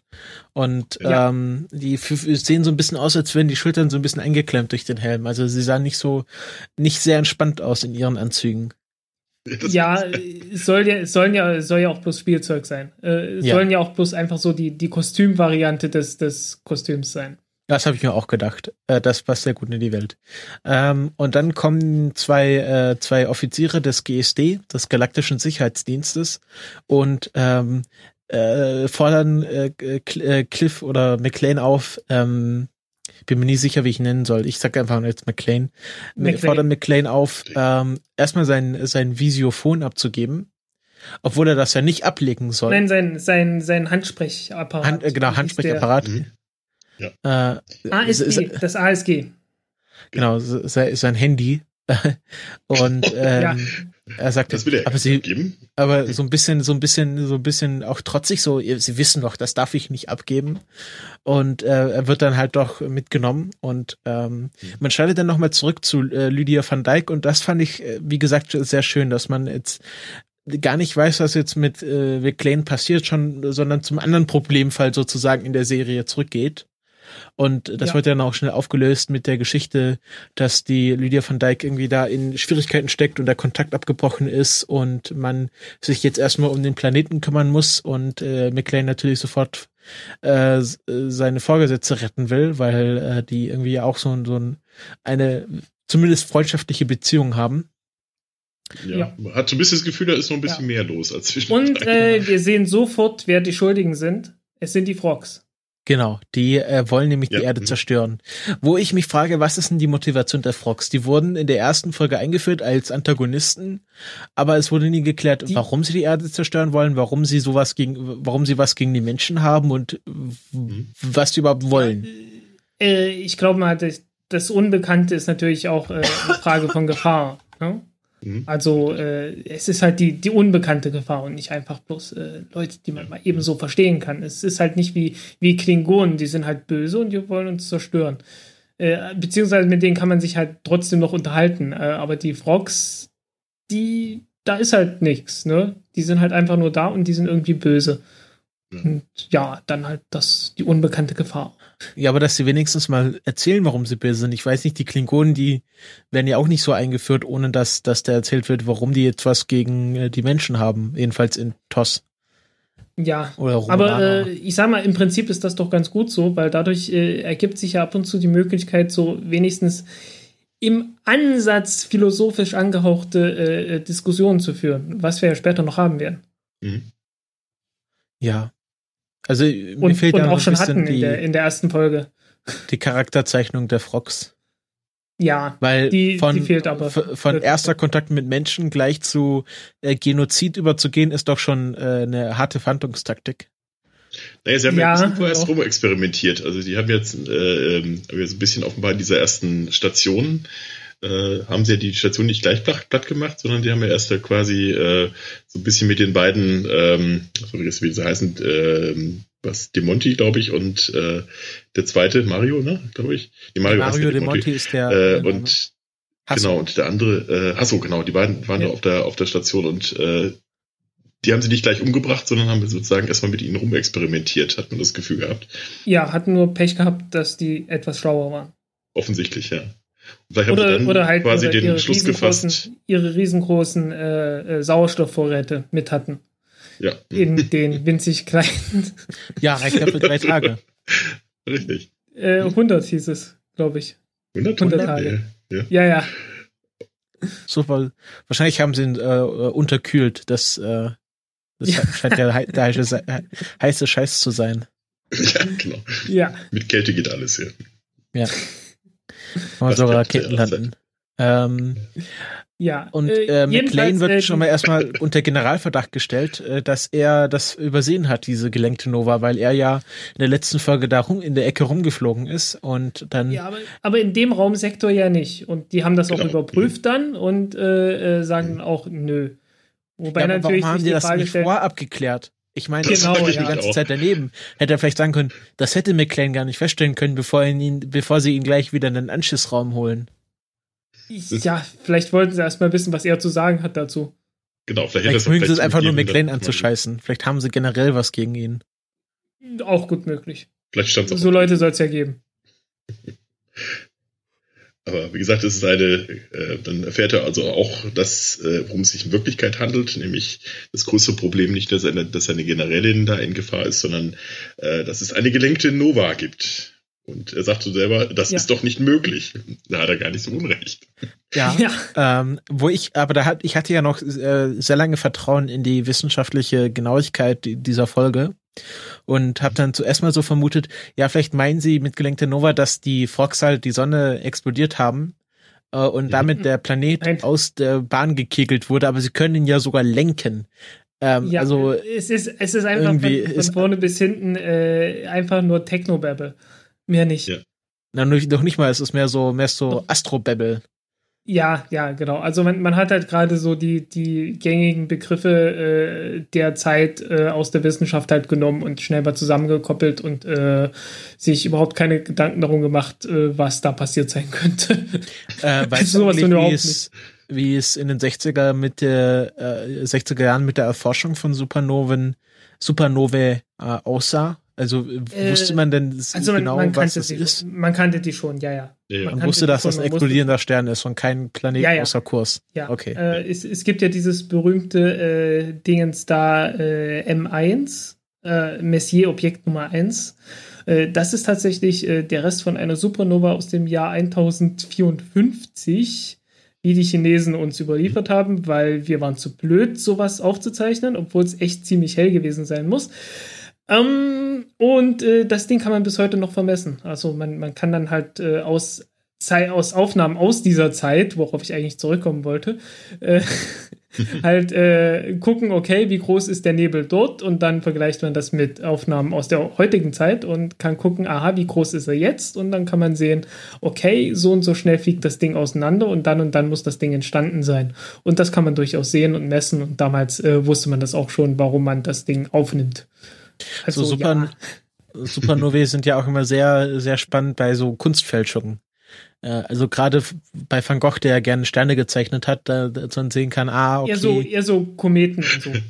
Und ja. ähm, die sehen so ein bisschen aus, als wären die Schultern so ein bisschen eingeklemmt durch den Helm. Also sie sahen nicht so, nicht sehr entspannt aus in ihren Anzügen. Das ja, es soll ja, es sollen ja, soll ja auch bloß Spielzeug sein. Äh, es ja. sollen ja auch bloß einfach so die, die Kostümvariante des, des Kostüms sein. Das habe ich mir auch gedacht. Äh, das passt sehr gut in die Welt. Ähm, und dann kommen zwei, äh, zwei Offiziere des GSD, des Galaktischen Sicherheitsdienstes, und ähm, äh, fordern äh, äh Cliff oder McLean auf, ähm, bin mir nie sicher, wie ich ihn nennen soll. Ich sage einfach jetzt McLean. McLean. Fordern McLean auf, ähm, erstmal sein, sein Visiophon abzugeben. Obwohl er das ja nicht ablegen soll. Nein, sein, sein, sein Handsprechapparat. Hand, äh, genau, Handsprechapparat. Mhm. Ja. Äh, ASG, das ASG. Genau, sein Handy. *laughs* und *laughs* ähm, ja. er sagt, das will er aber sie, geben. aber so ein bisschen, so ein bisschen, so ein bisschen auch trotzig so, sie wissen doch, das darf ich nicht abgeben. Und äh, er wird dann halt doch mitgenommen und ähm, mhm. man schaltet dann nochmal zurück zu äh, Lydia van Dijk und das fand ich, äh, wie gesagt, sehr schön, dass man jetzt gar nicht weiß, was jetzt mit äh, McLean passiert schon, sondern zum anderen Problemfall sozusagen in der Serie zurückgeht und das ja. wird dann auch schnell aufgelöst mit der Geschichte, dass die Lydia van Dijk irgendwie da in Schwierigkeiten steckt und der Kontakt abgebrochen ist und man sich jetzt erstmal um den Planeten kümmern muss und äh, McLean natürlich sofort äh, seine Vorgesetzte retten will, weil äh, die irgendwie auch so, so ein, eine zumindest freundschaftliche Beziehung haben. Ja, ja. Man hat so ein bisschen das Gefühl, da ist noch ein bisschen ja. mehr los als zwischen Und äh, wir sehen sofort, wer die Schuldigen sind. Es sind die Frogs. Genau, die äh, wollen nämlich ja. die Erde mhm. zerstören. Wo ich mich frage, was ist denn die Motivation der Frogs? Die wurden in der ersten Folge eingeführt als Antagonisten, aber es wurde nie geklärt, die, warum sie die Erde zerstören wollen, warum sie sowas gegen, warum sie was gegen die Menschen haben und mhm. was die überhaupt wollen. Äh, ich glaube mal, das, das Unbekannte ist natürlich auch äh, eine Frage von Gefahr. Ne? Mhm. Also äh, es ist halt die, die unbekannte Gefahr und nicht einfach bloß äh, Leute, die man mal eben so verstehen kann. Es ist halt nicht wie, wie Klingonen, die sind halt böse und die wollen uns zerstören. Äh, beziehungsweise mit denen kann man sich halt trotzdem noch unterhalten. Äh, aber die Frogs, die, da ist halt nichts, ne? Die sind halt einfach nur da und die sind irgendwie böse. Ja. Und ja, dann halt das, die unbekannte Gefahr. Ja, aber dass sie wenigstens mal erzählen, warum sie böse sind. Ich weiß nicht, die Klingonen, die werden ja auch nicht so eingeführt, ohne dass, dass da erzählt wird, warum die etwas gegen äh, die Menschen haben. Jedenfalls in TOS. Ja, aber äh, ich sag mal, im Prinzip ist das doch ganz gut so, weil dadurch äh, ergibt sich ja ab und zu die Möglichkeit, so wenigstens im Ansatz philosophisch angehauchte äh, äh Diskussionen zu führen, was wir ja später noch haben werden. Mhm. Ja, also mir und, fehlt und auch schon hatten die, in, der, in der ersten Folge. Die Charakterzeichnung der Frogs. Ja, weil die, von, die fehlt aber. Von erster Kontakt mit Menschen gleich zu äh, Genozid überzugehen, ist doch schon äh, eine harte Fandungstaktik. Naja, sie haben ja, ja ein bisschen vorerst rum experimentiert. Also die haben jetzt, äh, ähm, jetzt ein bisschen offenbar in dieser ersten Station äh, haben sie ja die Station nicht gleich platt, platt gemacht, sondern die haben ja erst quasi äh, so ein bisschen mit den beiden, ähm, wie sie heißen, äh, was, Demonti, glaube ich, und äh, der zweite, Mario, ne, glaube ich. Die Mario, Mario Demonti ist der. Äh, und Hasso. genau, und der andere, äh, Hasso, genau, die beiden waren ja. auf der, auf der Station und äh, die haben sie nicht gleich umgebracht, sondern haben sozusagen erstmal mit ihnen rumexperimentiert, hat man das Gefühl gehabt. Ja, hatten nur Pech gehabt, dass die etwas schlauer waren. Offensichtlich, ja. Vielleicht oder, haben oder halt quasi den Schluss gefasst. Ihre riesengroßen äh, äh, Sauerstoffvorräte mit hatten. Ja. In *laughs* den winzig kleinen. ja, reicht ja für drei Tage. *laughs* Richtig. Äh, 100 hieß es, glaube ich. 100, 100 Tage. Ja, ja. ja. Super. Wahrscheinlich haben sie ihn äh, unterkühlt. Das, äh, das ja. scheint ja der heiße, *laughs* heiße Scheiß zu sein. Ja, genau. Ja. Mit Kälte geht alles hier. Ja. Mal so Raketen landen. Ähm, ja. Und äh, äh McLean wird äh, schon mal erstmal unter Generalverdacht gestellt, äh, dass er das übersehen hat, diese gelenkte Nova, weil er ja in der letzten Folge da rum, in der Ecke rumgeflogen ist und dann. Ja, aber, aber in dem Raumsektor ja nicht. Und die haben das genau. auch überprüft dann und äh, äh sagen auch nö. Wobei ja, natürlich warum haben die, die das nicht vorab geklärt? Ich meine, genau, das ja. die ganze Zeit daneben. Hätte er vielleicht sagen können, das hätte McLean gar nicht feststellen können, bevor, ihn, bevor sie ihn gleich wieder in den Anschlussraum holen. Ja, vielleicht wollten sie erstmal wissen, was er zu sagen hat dazu. Genau, vielleicht, vielleicht mögen sie es einfach nur McLean anzuscheißen. Vielleicht haben sie generell was gegen ihn. Auch gut möglich. Vielleicht stand So Leute soll es ja geben. Aber wie gesagt, es ist eine, äh, dann erfährt er also auch, dass, äh, worum es sich in Wirklichkeit handelt, nämlich das größte Problem nicht, dass eine, dass eine Generälin da in Gefahr ist, sondern äh, dass es eine gelenkte Nova gibt. Und er sagt so selber, das ja. ist doch nicht möglich. Da hat er gar nicht so unrecht. Ja, *laughs* ja. Ähm, wo ich, aber da hat, ich hatte ja noch äh, sehr lange Vertrauen in die wissenschaftliche Genauigkeit dieser Folge und habe dann zuerst mal so vermutet, ja, vielleicht meinen sie mit gelenkter Nova, dass die Frogs halt die Sonne explodiert haben äh, und damit der Planet Nein. aus der Bahn gekegelt wurde, aber sie können ihn ja sogar lenken. Ähm, ja, also es ist es ist einfach von, von vorne bis hinten äh, einfach nur Technobabble, mehr nicht. Ja. Na, doch nicht mal, es ist mehr so mehr so Astrobabble. Ja, ja, genau. Also man, man hat halt gerade so die, die gängigen Begriffe äh, der Zeit äh, aus der Wissenschaft halt genommen und schnell mal zusammengekoppelt und äh, sich überhaupt keine Gedanken darum gemacht, äh, was da passiert sein könnte. Äh, *laughs* weißt du, wie es, wie es in den 60er mit der äh, 60er Jahren mit der Erforschung von Supernoven Supernovae äh, aussah? Also äh, wusste man denn also genau, man, man was das ist? Man kannte die schon, ja, ja. ja. Man, wusste, dass das ein explodierender Stern ist und kein Planet ja, ja. außer Kurs. Ja, okay. Äh, es, es gibt ja dieses berühmte äh, Dingens da äh, M1, äh, Messier-Objekt Nummer 1. Äh, das ist tatsächlich äh, der Rest von einer Supernova aus dem Jahr 1054 wie die Chinesen uns überliefert haben, weil wir waren zu blöd, sowas aufzuzeichnen, obwohl es echt ziemlich hell gewesen sein muss. Ähm, und äh, das Ding kann man bis heute noch vermessen. Also man, man kann dann halt äh, aus, aus Aufnahmen aus dieser Zeit, worauf ich eigentlich zurückkommen wollte, äh, *laughs* halt äh, gucken, okay, wie groß ist der Nebel dort und dann vergleicht man das mit Aufnahmen aus der heutigen Zeit und kann gucken, aha, wie groß ist er jetzt und dann kann man sehen, okay, so und so schnell fliegt das Ding auseinander und dann und dann muss das Ding entstanden sein. Und das kann man durchaus sehen und messen und damals äh, wusste man das auch schon, warum man das Ding aufnimmt. Also, so Super, ja. Supernovae sind ja auch immer sehr, sehr spannend bei so Kunstfälschungen. Äh, also gerade bei Van Gogh, der ja gerne Sterne gezeichnet hat, da, dass man sehen kann, ah, okay. Eher so, eher so Kometen und so. *laughs*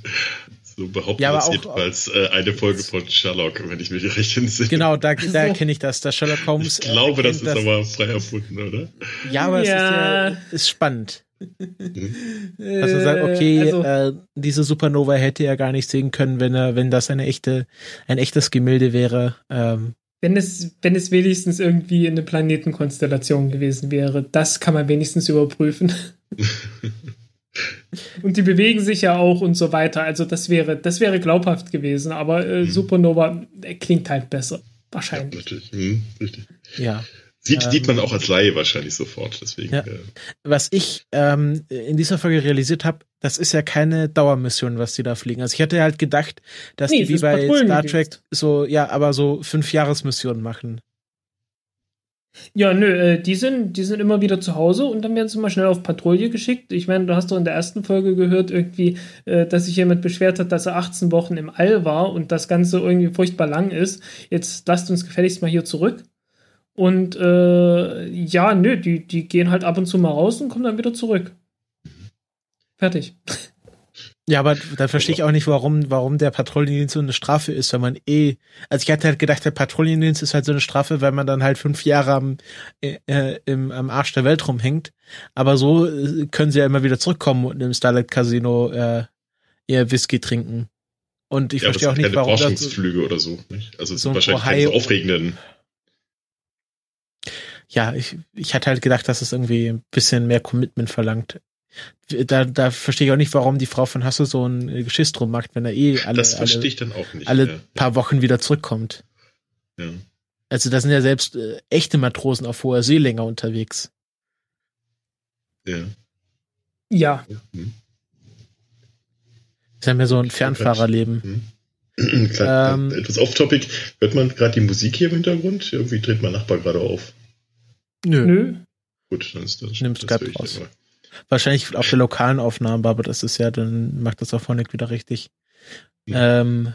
So behauptet ja, das jedenfalls äh, eine Folge von Sherlock, wenn ich mich recht entsinne. Genau, da, da so. kenne ich das, da Sherlock Holmes. Ich glaube, das ist das, aber frei erfunden, oder? Ja, aber ja. es ist, ja, ist spannend. Mhm. Also sagt, okay, also, äh, diese Supernova hätte er gar nicht sehen können, wenn er, wenn das eine echte, ein echtes Gemälde wäre. Ähm, wenn es, wenn es wenigstens irgendwie eine Planetenkonstellation gewesen wäre, das kann man wenigstens überprüfen. *laughs* und die bewegen sich ja auch und so weiter. Also das wäre, das wäre glaubhaft gewesen, aber äh, mhm. Supernova äh, klingt halt besser. Wahrscheinlich. Ja, natürlich. Hm, richtig. Ja. Sieht, ähm, sieht man auch als Laie wahrscheinlich sofort. Deswegen, ja. äh, Was ich ähm, in dieser Folge realisiert habe, das ist ja keine Dauermission, was die da fliegen. Also ich hätte halt gedacht, dass nee, die wie bei Star Trek so, ja, aber so fünf Jahresmissionen machen. Ja, nö, äh, die sind, die sind immer wieder zu Hause und dann werden sie mal schnell auf Patrouille geschickt. Ich meine, du hast doch in der ersten Folge gehört, irgendwie, äh, dass sich jemand beschwert hat, dass er 18 Wochen im All war und das Ganze irgendwie furchtbar lang ist. Jetzt lasst uns gefälligst mal hier zurück. Und äh, ja, nö, die, die gehen halt ab und zu mal raus und kommen dann wieder zurück. Fertig. Ja, aber da verstehe ich auch nicht, warum, warum der Patrouillendienst so eine Strafe ist, wenn man eh, also ich hatte halt gedacht, der Patrouillendienst ist halt so eine Strafe, weil man dann halt fünf Jahre am, äh, im, am Arsch der Welt rumhängt. Aber so äh, können sie ja immer wieder zurückkommen und im Starlight Casino äh, ihr Whisky trinken. Und ich ja, verstehe auch nicht, warum. Forschungsflüge oder so, nicht? Also es so sind wahrscheinlich keine so aufregenden ja, ich, ich hatte halt gedacht, dass es irgendwie ein bisschen mehr Commitment verlangt. Da, da verstehe ich auch nicht, warum die Frau von Hassel so ein Geschiss drum macht, wenn er eh alle, das verstehe ich dann auch nicht, alle ja. paar Wochen wieder zurückkommt. Ja. Also da sind ja selbst äh, echte Matrosen auf hoher See länger unterwegs. Ja. Ja. Hm. ist ja mehr so ein Fernfahrerleben. Hm. *clears throat* Klar, ähm, etwas off-topic. Hört man gerade die Musik hier im Hintergrund? Irgendwie dreht mein Nachbar gerade auf. Nö. Nö. Gut, dann ist das. Nimmst Skype raus. Wahrscheinlich auf der lokalen Aufnahme, aber das ist ja, dann macht das auch Phonic wieder richtig. Ja. Ähm,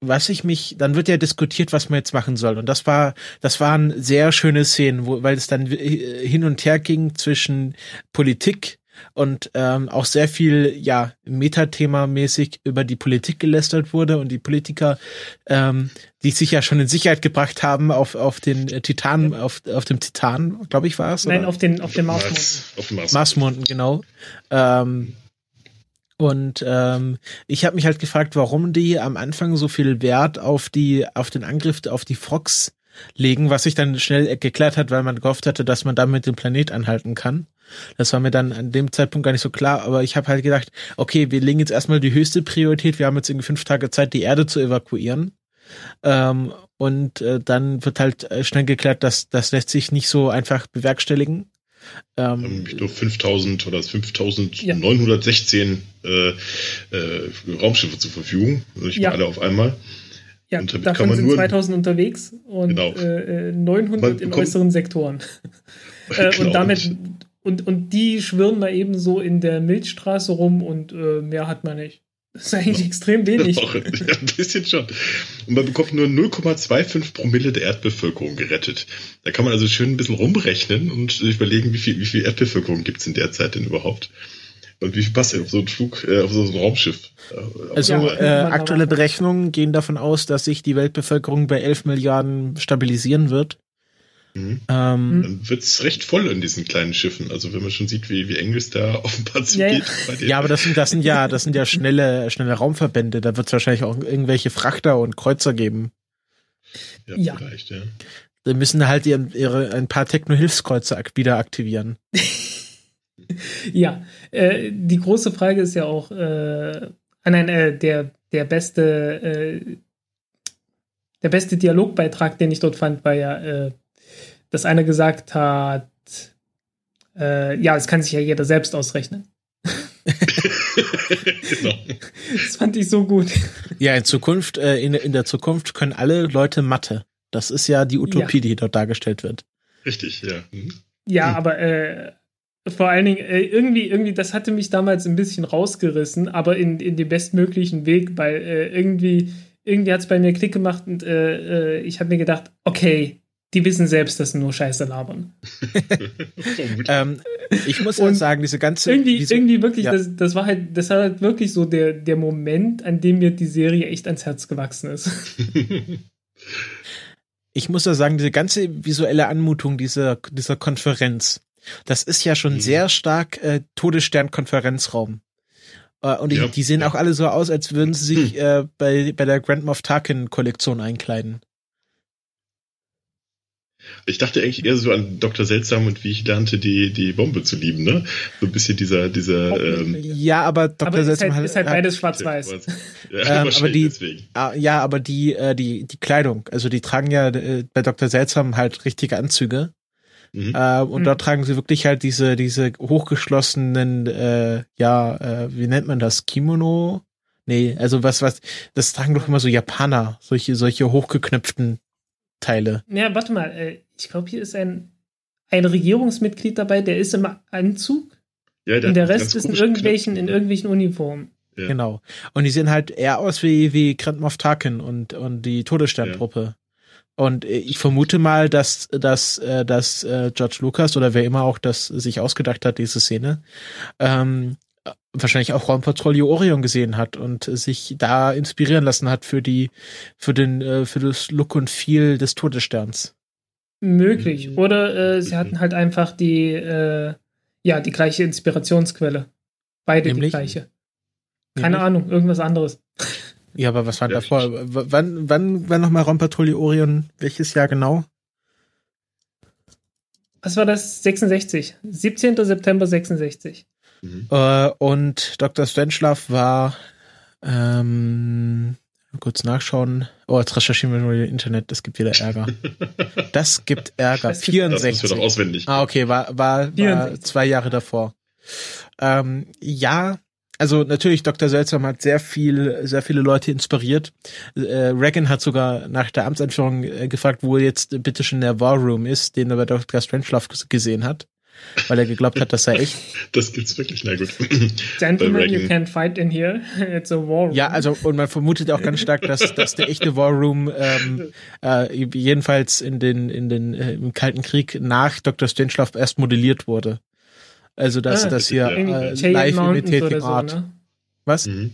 was ich mich, dann wird ja diskutiert, was man jetzt machen soll. Und das war, das waren sehr schöne Szenen, wo, weil es dann hin und her ging zwischen Politik und ähm, auch sehr viel ja Metathema-mäßig über die Politik gelästert wurde und die Politiker, ähm, die sich ja schon in Sicherheit gebracht haben auf auf den Titan, auf auf dem Titan, glaube ich, war es. Nein, auf den auf den Marsmonden. Auf den Marsmonden, genau. Ähm, und ähm, ich habe mich halt gefragt, warum die am Anfang so viel Wert auf die auf den Angriff auf die Fox legen, was sich dann schnell geklärt hat, weil man gehofft hatte, dass man damit den Planet anhalten kann. Das war mir dann an dem Zeitpunkt gar nicht so klar, aber ich habe halt gedacht, okay, wir legen jetzt erstmal die höchste Priorität, wir haben jetzt irgendwie fünf Tage Zeit, die Erde zu evakuieren. Ähm, und äh, dann wird halt äh, schnell geklärt, dass das lässt sich nicht so einfach bewerkstelligen. Ähm, ich glaube 5000 oder 5916 ja. äh, äh, Raumschiffe zur Verfügung, nicht ja. alle auf einmal. Ja, und davon sind 2000 unterwegs und genau. äh, 900 in äußeren Sektoren. *laughs* äh, und damit und, und die schwirren da eben so in der Milchstraße rum und äh, mehr hat man nicht. Das ist eigentlich extrem wenig. Doch, ja, ein bisschen schon. Und man bekommt nur 0,25 Promille der Erdbevölkerung gerettet. Da kann man also schön ein bisschen rumrechnen und überlegen, wie viel, wie viel Erdbevölkerung gibt es in der Zeit denn überhaupt. Und wie viel passt denn auf so ein Flug, äh, auf so ein Raumschiff? Also ja, äh, aktuelle Berechnungen gehen davon aus, dass sich die Weltbevölkerung bei 11 Milliarden stabilisieren wird. Mhm. Ähm, Dann wird's recht voll in diesen kleinen Schiffen. Also wenn man schon sieht, wie, wie eng es da *laughs* offenbar zugeht. Ja, ja, aber das sind, das sind ja, das sind ja schnelle, schnelle Raumverbände. Da wird es wahrscheinlich auch irgendwelche Frachter und Kreuzer geben. Ja, ja. vielleicht, ja. Da müssen halt ihre, ihre ein paar Techno-Hilfskreuzer wieder aktivieren. *laughs* ja, äh, die große Frage ist ja auch, äh, nein, äh, der, der beste, äh, der beste Dialogbeitrag, den ich dort fand, war ja, äh, dass einer gesagt hat, äh, ja, es kann sich ja jeder selbst ausrechnen. genau. *laughs* Das fand ich so gut. Ja, in Zukunft, äh, in, in der Zukunft können alle Leute Mathe. Das ist ja die Utopie, ja. die dort dargestellt wird. Richtig, ja. Mhm. Ja, mhm. aber äh, vor allen Dingen, äh, irgendwie, irgendwie, das hatte mich damals ein bisschen rausgerissen, aber in, in den bestmöglichen Weg, weil äh, irgendwie, irgendwie hat es bei mir Klick gemacht und äh, äh, ich habe mir gedacht, okay, die wissen selbst, dass sie nur Scheiße labern. *laughs* ähm, ich muss und sagen, diese ganze. Irgendwie, diese, irgendwie wirklich, ja. das, das war halt, das war halt wirklich so der, der Moment, an dem mir die Serie echt ans Herz gewachsen ist. *laughs* ich muss ja sagen, diese ganze visuelle Anmutung dieser, dieser Konferenz, das ist ja schon mhm. sehr stark äh, Todesstern-Konferenzraum. Äh, und ja. die, die sehen auch alle so aus, als würden sie sich *clears throat* äh, bei, bei der Grand Moff Tarkin-Kollektion einkleiden. Ich dachte eigentlich eher so an Dr. Seltsam und wie ich lernte, die, die Bombe zu lieben, ne? So ein bisschen dieser, dieser. Ähm ja, aber Dr. Aber Seltsam ist halt, ist halt beides schwarz-weiß. *laughs* Ja, ähm, aber die, deswegen. Ah, ja, aber die, äh, die, die Kleidung, also die tragen ja äh, bei Dr. Seltsam halt richtige Anzüge. Mhm. Äh, und mhm. dort tragen sie wirklich halt diese, diese hochgeschlossenen, äh, ja, äh, wie nennt man das? Kimono? Nee, also was, was, das tragen doch immer so Japaner, solche, solche hochgeknöpften Teile. Ja, warte mal, äh, ich glaube, hier ist ein, ein Regierungsmitglied dabei, der ist im Anzug. Ja, der und der Rest ist in irgendwelchen, in irgendwelchen Uniformen. Ja. Genau. Und die sehen halt eher aus wie, wie Grand Moff Tarkin und, und die Todessterntruppe. Ja. Und äh, ich vermute mal, dass, dass, äh, dass äh, George Lucas oder wer immer auch das sich ausgedacht hat, diese Szene, ähm, wahrscheinlich auch Raumpatrouille Orion gesehen hat und sich da inspirieren lassen hat für die, für den, äh, für das Look und Feel des Todessterns. Möglich. Mhm. Oder äh, sie hatten halt einfach die, äh, ja, die gleiche Inspirationsquelle. Beide Nämlich? die gleiche. Keine Nämlich? Ahnung, irgendwas anderes. Ja, aber was war ja, davor? Wann, wann war nochmal Raumpatrouille Orion? Welches Jahr genau? Was war das? 66. 17. September 66. Mhm. Äh, und Dr. Strangelove war, ähm, kurz nachschauen. Oh, jetzt recherchieren wir nur im Internet, das gibt wieder Ärger. *laughs* Das gibt Ärger. Das 64. Das doch auswendig. Ah, okay, war, war, war zwei Jahre davor. Ähm, ja, also natürlich, Dr. Seltsam hat sehr viel, sehr viele Leute inspiriert. Äh, Reagan hat sogar nach der Amtseinführung äh, gefragt, wo jetzt bitte schon der War Room ist, den er bei Dr. Strangelove gesehen hat weil er geglaubt hat, das sei echt. Das gibt's wirklich, na gut. Gentlemen, you can't fight in here. *laughs* It's a war room. Ja, also und man vermutet auch ganz stark, dass, dass der echte War Room ähm, äh, jedenfalls in den in den äh, im Kalten Krieg nach Dr. Strangelove erst modelliert wurde. Also dass ah, das hier äh, live imitating Art. So, ne? Was? Mhm.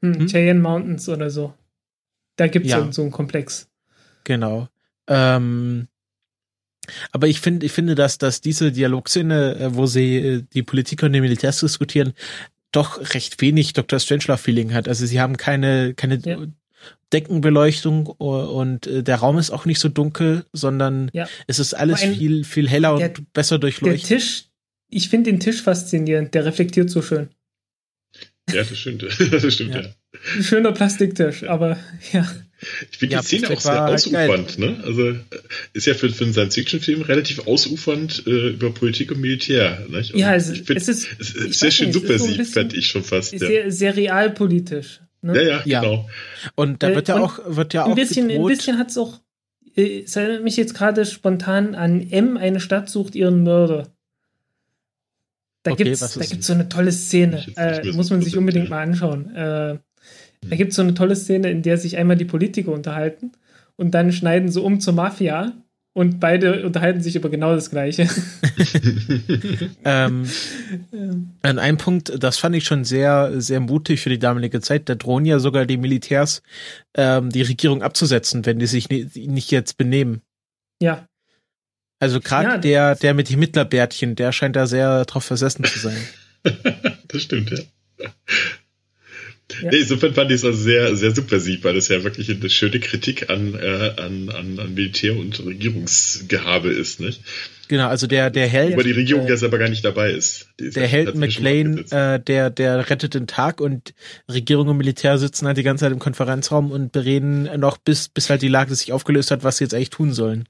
Hm, hm? Cheyenne Mountains oder so. Da gibt's ja. so, so einen Komplex. Genau. Ähm, aber ich finde, ich finde, dass, dass diese Dialogszene, äh, wo sie äh, die Politiker und die Militärs diskutieren, doch recht wenig Dr. Strangelove-Feeling hat. Also sie haben keine, keine ja. Deckenbeleuchtung und äh, der Raum ist auch nicht so dunkel, sondern ja. es ist alles ein, viel, viel heller der, und besser durchleuchtet. Der Tisch, ich finde den Tisch faszinierend, der reflektiert so schön. Ja, das stimmt. *laughs* Das stimmt, ja. ja. Schöner Plastiktisch, aber ja. Ich finde ja, die Szene auch sehr ausufernd, ne? Also ist ja für, für einen Science-Fiction-Film relativ ausufernd äh, über Politik und Militär. Ne? Also ja, es, find, es ist es ist sehr schön subversiv, so fände ich schon fast. Sehr, ja. sehr realpolitisch. Ne? Ja, ja, ja, genau. Und da wird ja auch, wird ja auch. Ein bisschen, gedroht. ein bisschen hat es auch, äh, es erinnert mich jetzt gerade spontan an M, eine Stadt sucht ihren Mörder. Da okay, gibt's, da gibt's so eine tolle Szene. Äh, muss man sich unbedingt mal anschauen. Äh, da gibt es so eine tolle Szene, in der sich einmal die Politiker unterhalten und dann schneiden sie um zur Mafia und beide unterhalten sich über genau das Gleiche. *laughs* ähm, an einem Punkt, das fand ich schon sehr, sehr mutig für die damalige Zeit. Da drohen ja sogar die Militärs, ähm, die Regierung abzusetzen, wenn die sich nicht jetzt benehmen. Ja. Also gerade ja, der, der mit dem Hitlerbärtchen, der scheint da sehr drauf versessen zu sein. *laughs* das stimmt, ja. Ja. Nee, insofern fand ich es also sehr, sehr subversiv, weil es ja wirklich eine schöne Kritik an, äh, an, an, an Militär- und Regierungsgehabe ist, nicht? Genau, also der, der Held. Aber die Regierung äh, ja selber gar nicht dabei ist. ist der Held McLean, äh, der, der rettet den Tag und Regierung und Militär sitzen halt die ganze Zeit im Konferenzraum und bereden noch, bis, bis halt die Lage sich aufgelöst hat, was sie jetzt eigentlich tun sollen.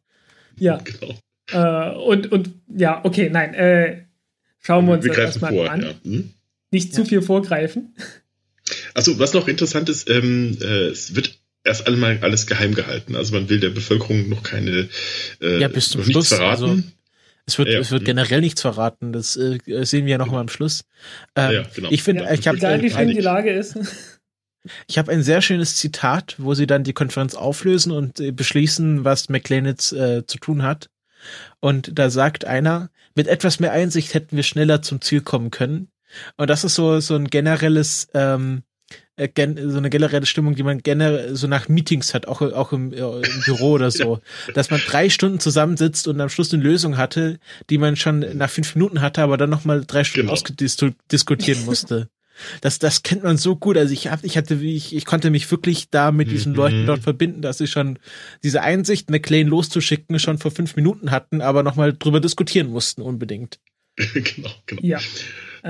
Ja. Genau. Äh, und, und, ja, okay, nein, äh, schauen wir uns wir das erstmal vor, an. Ja. Hm? Nicht zu viel vorgreifen. Achso, was noch interessant ist, ähm, äh, es wird erst einmal alles geheim gehalten. Also man will der Bevölkerung noch keine äh, ja, bis zum Schluss, verraten. Also, es wird, ja, es wird hm. generell nichts verraten. Das äh, sehen wir ja noch mal am Schluss. Ähm, ja, genau. Ich finde, ja, ich habe egal wie schlimm die Lage ist. Ich habe ein sehr schönes Zitat, wo sie dann die Konferenz auflösen und äh, beschließen, was McLean jetzt äh, zu tun hat. Und da sagt einer, mit etwas mehr Einsicht hätten wir schneller zum Ziel kommen können. Und das ist so, so ein generelles, ähm, äh, so eine generelle Stimmung, die man generell so nach Meetings hat, auch, auch im, äh, im Büro oder so. *laughs* Dass man drei Stunden zusammensitzt und am Schluss eine Lösung hatte, die man schon nach fünf Minuten hatte, aber dann nochmal drei Stunden genau. ausdiskutieren musste. Das, das kennt man so gut. Also ich hab, ich hatte, ich, ich konnte mich wirklich da mit diesen mhm. Leuten dort verbinden, dass sie schon diese Einsicht, McLean loszuschicken, schon vor fünf Minuten hatten, aber nochmal drüber diskutieren mussten unbedingt. *laughs* genau, genau. Ja.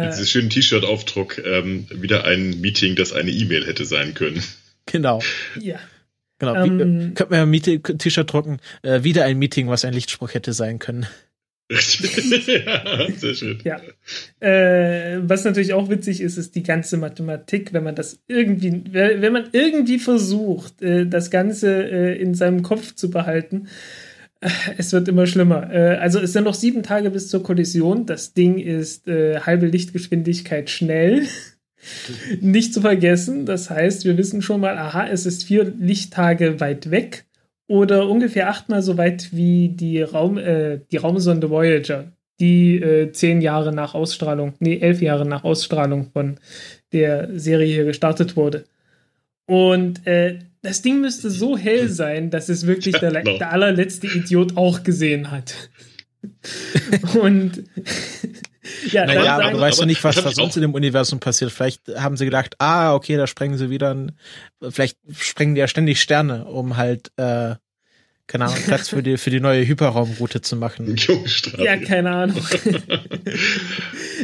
Mit diesem schönen T-Shirt-Aufdruck ähm, wieder ein Meeting, das eine E-Mail hätte sein können. Genau. Ja. Genau. Ähm, Wie, könnten wir ein T-Shirt drucken? Äh, wieder ein Meeting, was ein Lichtspruch hätte sein können. *laughs* ja, sehr schön. Ja. Äh, was natürlich auch witzig ist, ist die ganze Mathematik, wenn man das irgendwie, wenn man irgendwie versucht, äh, das Ganze äh, in seinem Kopf zu behalten, äh, *laughs* es wird immer schlimmer. Äh, also es sind noch sieben Tage bis zur Kollision. Das Ding ist äh, halbe Lichtgeschwindigkeit schnell. *laughs* Nicht zu vergessen. Das heißt, wir wissen schon mal, aha, es ist vier Lichttage weit weg oder ungefähr achtmal so weit wie die, Raum, äh, die Raumsonde Voyager, die äh, zehn Jahre nach Ausstrahlung, nee, elf Jahre nach Ausstrahlung von der Serie hier gestartet wurde. Und äh, das Ding müsste so hell sein, dass es wirklich der, der allerletzte Idiot auch gesehen hat. *laughs* Und *laughs* ja, naja, aber du weißt ja nicht, was da sonst in dem Universum passiert. Vielleicht haben sie gedacht, ah, okay, da sprengen sie wieder, ein, vielleicht sprengen die ja ständig Sterne, um halt, äh, keine Ahnung, Platz für die, für die neue Hyperraumroute zu machen. *laughs* Ja, keine Ahnung.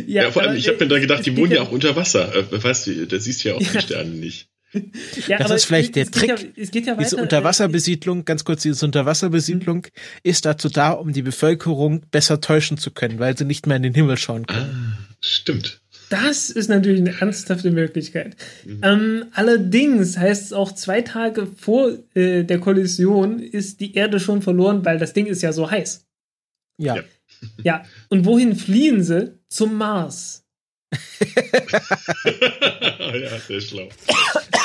ja, ja, vor allem, ich habe mir da gedacht, die wohnen ja auch unter Wasser. Äh, weißt du, da siehst du ja auch ja. die Sterne nicht. *laughs* Ja, das ist vielleicht der Trick. Ja, ja diese Unterwasserbesiedlung, ganz kurz, diese Unterwasserbesiedlung mhm. ist dazu da, um die Bevölkerung besser täuschen zu können, weil sie nicht mehr in den Himmel schauen können. Ah, stimmt. Das ist natürlich eine ernsthafte Möglichkeit. Mhm. Ähm, allerdings heißt es auch, zwei Tage vor äh, der Kollision ist die Erde schon verloren, weil das Ding ist ja so heiß. Ja. Ja, ja. und wohin fliehen sie? Zum Mars. *laughs* ja, sehr schlau.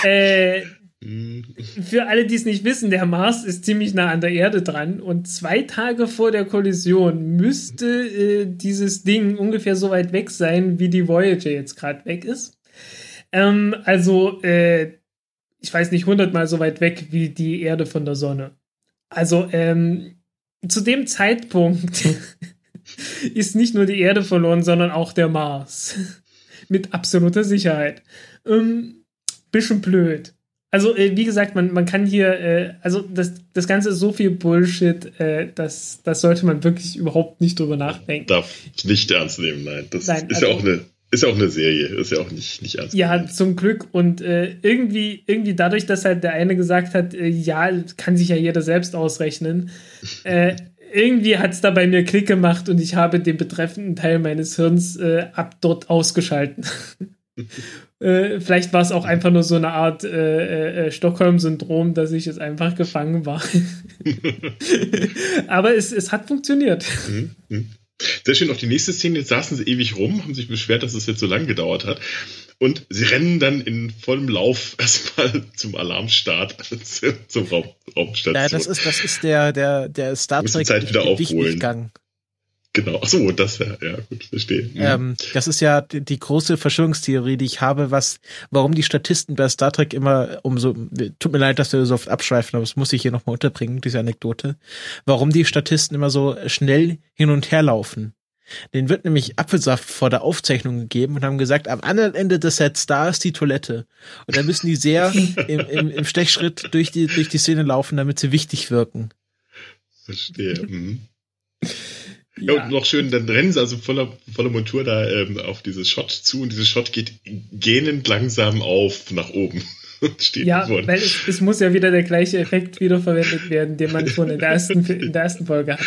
Äh, für alle, die es nicht wissen, der Mars ist ziemlich nah an der Erde dran und zwei Tage vor der Kollision müsste äh, dieses Ding ungefähr so weit weg sein, wie die Voyager jetzt gerade weg ist. Ähm, also, äh, ich weiß nicht, hundertmal so weit weg wie die Erde von der Sonne. Also, ähm, zu dem Zeitpunkt *laughs* ist nicht nur die Erde verloren, sondern auch der Mars. Mit absoluter Sicherheit. Ähm, bisschen blöd. Also, äh, wie gesagt, man, man kann hier, äh, also das, das Ganze ist so viel Bullshit, äh, das, das sollte man wirklich überhaupt nicht drüber nachdenken. Darf nicht ernst nehmen, nein. Das nein, ist also, ja auch eine ist ja auch eine Serie, ist ja auch nicht, nicht ernst. Ja, zum Glück. Und äh, irgendwie, irgendwie dadurch, dass halt der eine gesagt hat, äh, ja, kann sich ja jeder selbst ausrechnen, äh, irgendwie hat es da bei mir Klick gemacht und ich habe den betreffenden Teil meines Hirns äh, ab dort ausgeschalten. *laughs* äh, vielleicht war es auch einfach nur so eine Art äh, äh, äh, Stockholm-Syndrom, dass ich jetzt einfach gefangen war. *laughs* Aber es, es hat funktioniert. Mhm, mhm. Sehr schön, auf die nächste Szene saßen sie ewig rum, haben sich beschwert, dass es jetzt so lang gedauert hat. Und sie rennen dann in vollem Lauf *laughs* erstmal zum Alarmstart, *laughs* zum Raum, Raumstation. Ja, das ist, das ist der, der, der Star Trek Zeit wieder aufholen. Genau, achso, das ja, ja, gut, verstehe. Mhm. Ähm, das ist ja die, die, große Verschwörungstheorie, die ich habe, was, warum die Statisten bei Star Trek immer umso, tut mir leid, dass wir so oft abschweifen, aber das muss ich hier nochmal unterbringen, diese Anekdote, warum die Statisten immer so schnell hin und her laufen. Den wird nämlich Apfelsaft vor der Aufzeichnung gegeben und haben gesagt, am anderen Ende des Sets, da ist die Toilette. Und dann müssen die sehr *laughs* im, im, im Stechschritt durch die, durch die Szene laufen, damit sie wichtig wirken. Verstehe. Mhm. Ja. ja, und noch schön, dann rennen sie also voller, voller Montur da ähm, auf dieses Shot zu und dieses Shot geht gähnend langsam auf nach oben. *laughs* Steht ja, weil es, es, muss ja wieder der gleiche Effekt wiederverwendet werden, den man schon in der ersten, in der ersten Folge hatte.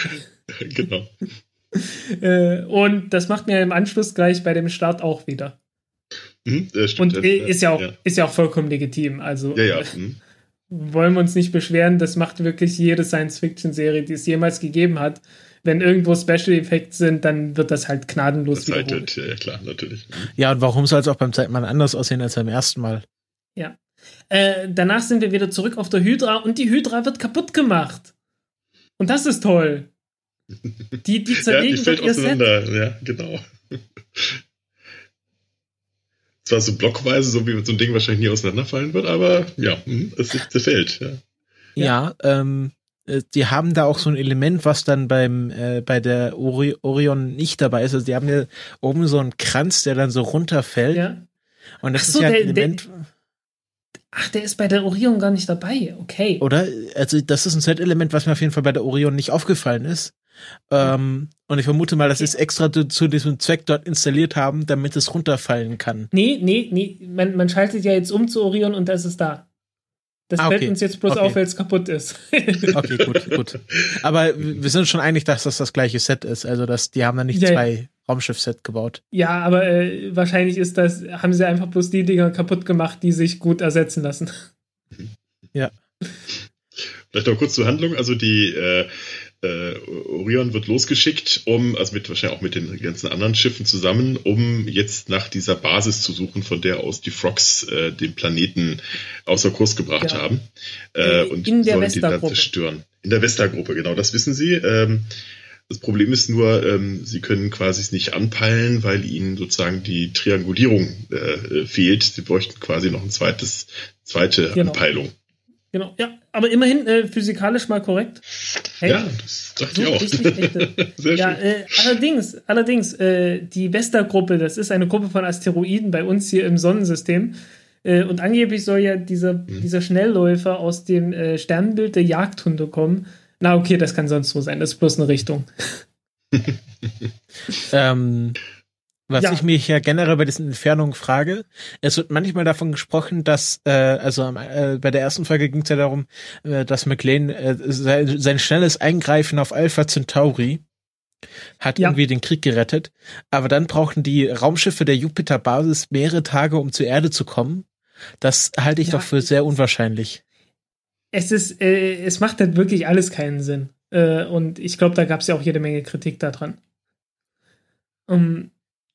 *laughs* Genau. *laughs* Äh, und das macht mir im Anschluss gleich bei dem Start auch wieder. Mhm, stimmt, und äh, ist ja, auch, ja. ist ja auch vollkommen legitim. Also ja, ja. Mhm. *laughs* wollen wir uns nicht beschweren, das macht wirklich jede Science-Fiction-Serie, die es jemals gegeben hat. Wenn irgendwo Special Effects sind, dann wird das halt gnadenlos das wiederholt. Halt, ja, klar, natürlich. Mhm. Ja, und warum soll es auch beim zweiten Mal anders aussehen als beim ersten Mal? Ja. Äh, danach sind wir wieder zurück auf der Hydra und die Hydra wird kaputt gemacht. Und das ist toll. Die, die zerlegen ja, die fällt auseinander. Set. Ja, genau. Zwar so blockweise, so wie so ein Ding wahrscheinlich nie auseinanderfallen wird, aber ja, hm, es zerfällt. Ja, ja ähm, äh, die haben da auch so ein Element, was dann beim äh, bei der Ori Orion nicht dabei ist. Also die haben ja oben so einen Kranz, der dann so runterfällt. Ja. Und das so, ist ja ein der, Element. Der, ach, der ist bei der Orion gar nicht dabei. Okay. Oder? Also das ist ein Set-Element, was mir auf jeden Fall bei der Orion nicht aufgefallen ist. Ähm, und ich vermute mal, dass sie es extra zu, zu, diesem Zweck dort installiert haben, damit es runterfallen kann. Nee, nee, nee. Man, man schaltet ja jetzt um zu Orion und das ist da. Das ah, okay. fällt uns jetzt bloß okay. auf, weil es kaputt ist. *laughs* okay, gut, gut. Aber wir sind schon einig, dass das das gleiche Set ist. Also, dass die haben da nicht ja, zwei Raumschiff-Set gebaut. Ja, aber äh, wahrscheinlich ist das, haben sie einfach bloß die Dinger kaputt gemacht, die sich gut ersetzen lassen. Ja. Vielleicht noch kurz zur Handlung. Also die äh, äh, Orion wird losgeschickt, um, also mit wahrscheinlich auch mit den ganzen anderen Schiffen zusammen, um jetzt nach dieser Basis zu suchen, von der aus die Frogs äh, den Planeten außer Kurs gebracht ja. haben. Äh, und in der sollen die dann zerstören. In der Vesta-Gruppe, genau, das wissen sie. Ähm, das Problem ist nur, ähm, sie können quasi es nicht anpeilen, weil ihnen sozusagen die Triangulierung äh, fehlt. Sie bräuchten quasi noch ein zweites, zweite genau. Anpeilung. Genau, ja, aber immerhin äh, physikalisch mal korrekt. Hey, ja, das dachte so ich auch. Richtig, *laughs* Sehr ja, schön. Äh, allerdings, allerdings, äh, die Vesta-Gruppe, das ist eine Gruppe von Asteroiden bei uns hier im Sonnensystem. Äh, und angeblich soll ja dieser, mhm. dieser Schnellläufer aus dem äh, Sternbild der Jagdhunde kommen. Na, okay, das kann sonst so sein, das ist bloß eine Richtung. *laughs* *laughs* ähm, was ja. ich mich ja generell bei diesen Entfernungen frage, es wird manchmal davon gesprochen, dass, äh, also äh, bei der ersten Folge ging es ja darum, äh, dass McLean äh, sein, sein schnelles Eingreifen auf Alpha Centauri hat ja. irgendwie den Krieg gerettet. Aber dann brauchten die Raumschiffe der Jupiter-Basis mehrere Tage, um zur Erde zu kommen. Das halte ich ja. doch für sehr unwahrscheinlich. Es ist, äh, es macht halt wirklich alles keinen Sinn. Äh, und ich glaube, da gab es ja auch jede Menge Kritik daran. Um,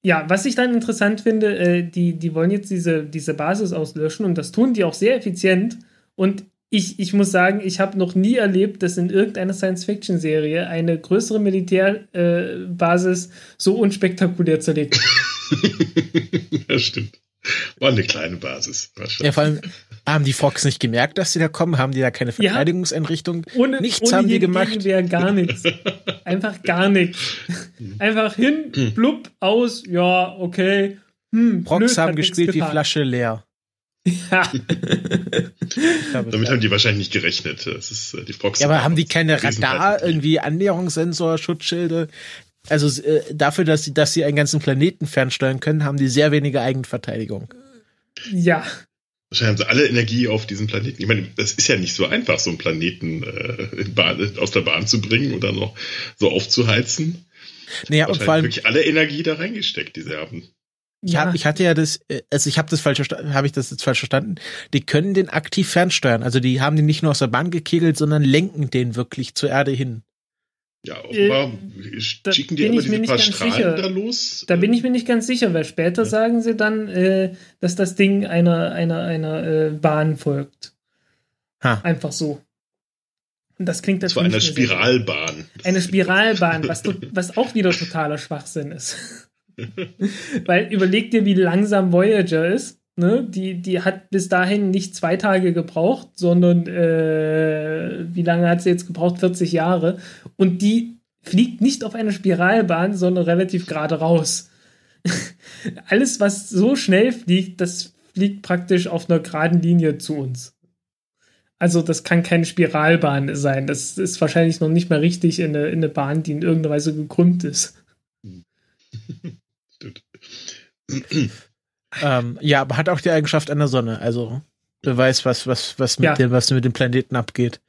ja, was ich dann interessant finde, äh, die, die wollen jetzt diese, diese Basis auslöschen und das tun die auch sehr effizient. Und ich, ich muss sagen, ich habe noch nie erlebt, dass in irgendeiner Science-Fiction-Serie eine größere Militärbasis äh, so unspektakulär zerlegt wird. *laughs* das stimmt. War eine kleine Basis. Ja, vor allem haben die Fox nicht gemerkt, dass sie da kommen? Haben die da keine Verteidigungseinrichtung? Ja, ohne, nichts ohne haben die gemacht. Wäre gar nichts. *laughs* Einfach gar nichts. Einfach hin, blub, aus, ja, okay. Hm, Prox blöd, haben gespielt wie Flasche leer. Ja. Damit haben die wahrscheinlich nicht gerechnet. Das ist äh, die Prox. Ja, aber haben die keine Radar, irgendwie Annäherungssensor, Schutzschilde? Also äh, dafür, dass sie, dass sie einen ganzen Planeten fernsteuern können, haben die sehr wenige Eigenverteidigung. Ja. Wahrscheinlich haben sie alle Energie auf diesen Planeten. Ich meine, das ist ja nicht so einfach, so einen Planeten äh, Bahn, aus der Bahn zu bringen dann noch so aufzuheizen. Naja, und vor allem wirklich alle Energie da reingesteckt, die sie haben. Ich, ja. hab, ich hatte ja das, äh, also ich habe das falsch habe ich das jetzt falsch verstanden. Die können den aktiv fernsteuern. Also die haben den nicht nur aus der Bahn gekegelt, sondern lenken den wirklich zur Erde hin. Ja, offenbar äh, schicken die immer diese paar Strahlen sicher. da los. Da bin ich mir nicht ganz sicher, weil später ja. sagen sie dann, äh, dass das Ding einer, einer, einer äh, Bahn folgt. Ha. Einfach so. Und das klingt das war eine Spiralbahn. Eine Spiralbahn, was, *laughs* was auch wieder totaler Schwachsinn ist. *laughs* weil überleg dir, wie langsam Voyager ist. Ne? Die, die hat bis dahin nicht zwei Tage gebraucht, sondern äh, wie lange hat sie jetzt gebraucht? 40 Jahre. Und die fliegt nicht auf einer Spiralbahn, sondern relativ gerade raus. *laughs* Alles, was so schnell fliegt, das fliegt praktisch auf einer geraden Linie zu uns. Also das kann keine Spiralbahn sein. Das ist wahrscheinlich noch nicht mal richtig in eine, in eine Bahn, die in irgendeiner Weise gekrümmt ist. *laughs* Stimmt. *clears throat* ähm, ja, aber hat auch die Eigenschaft einer Sonne. Also beweist, was, was, was mit ja. dem, was mit dem Planeten abgeht.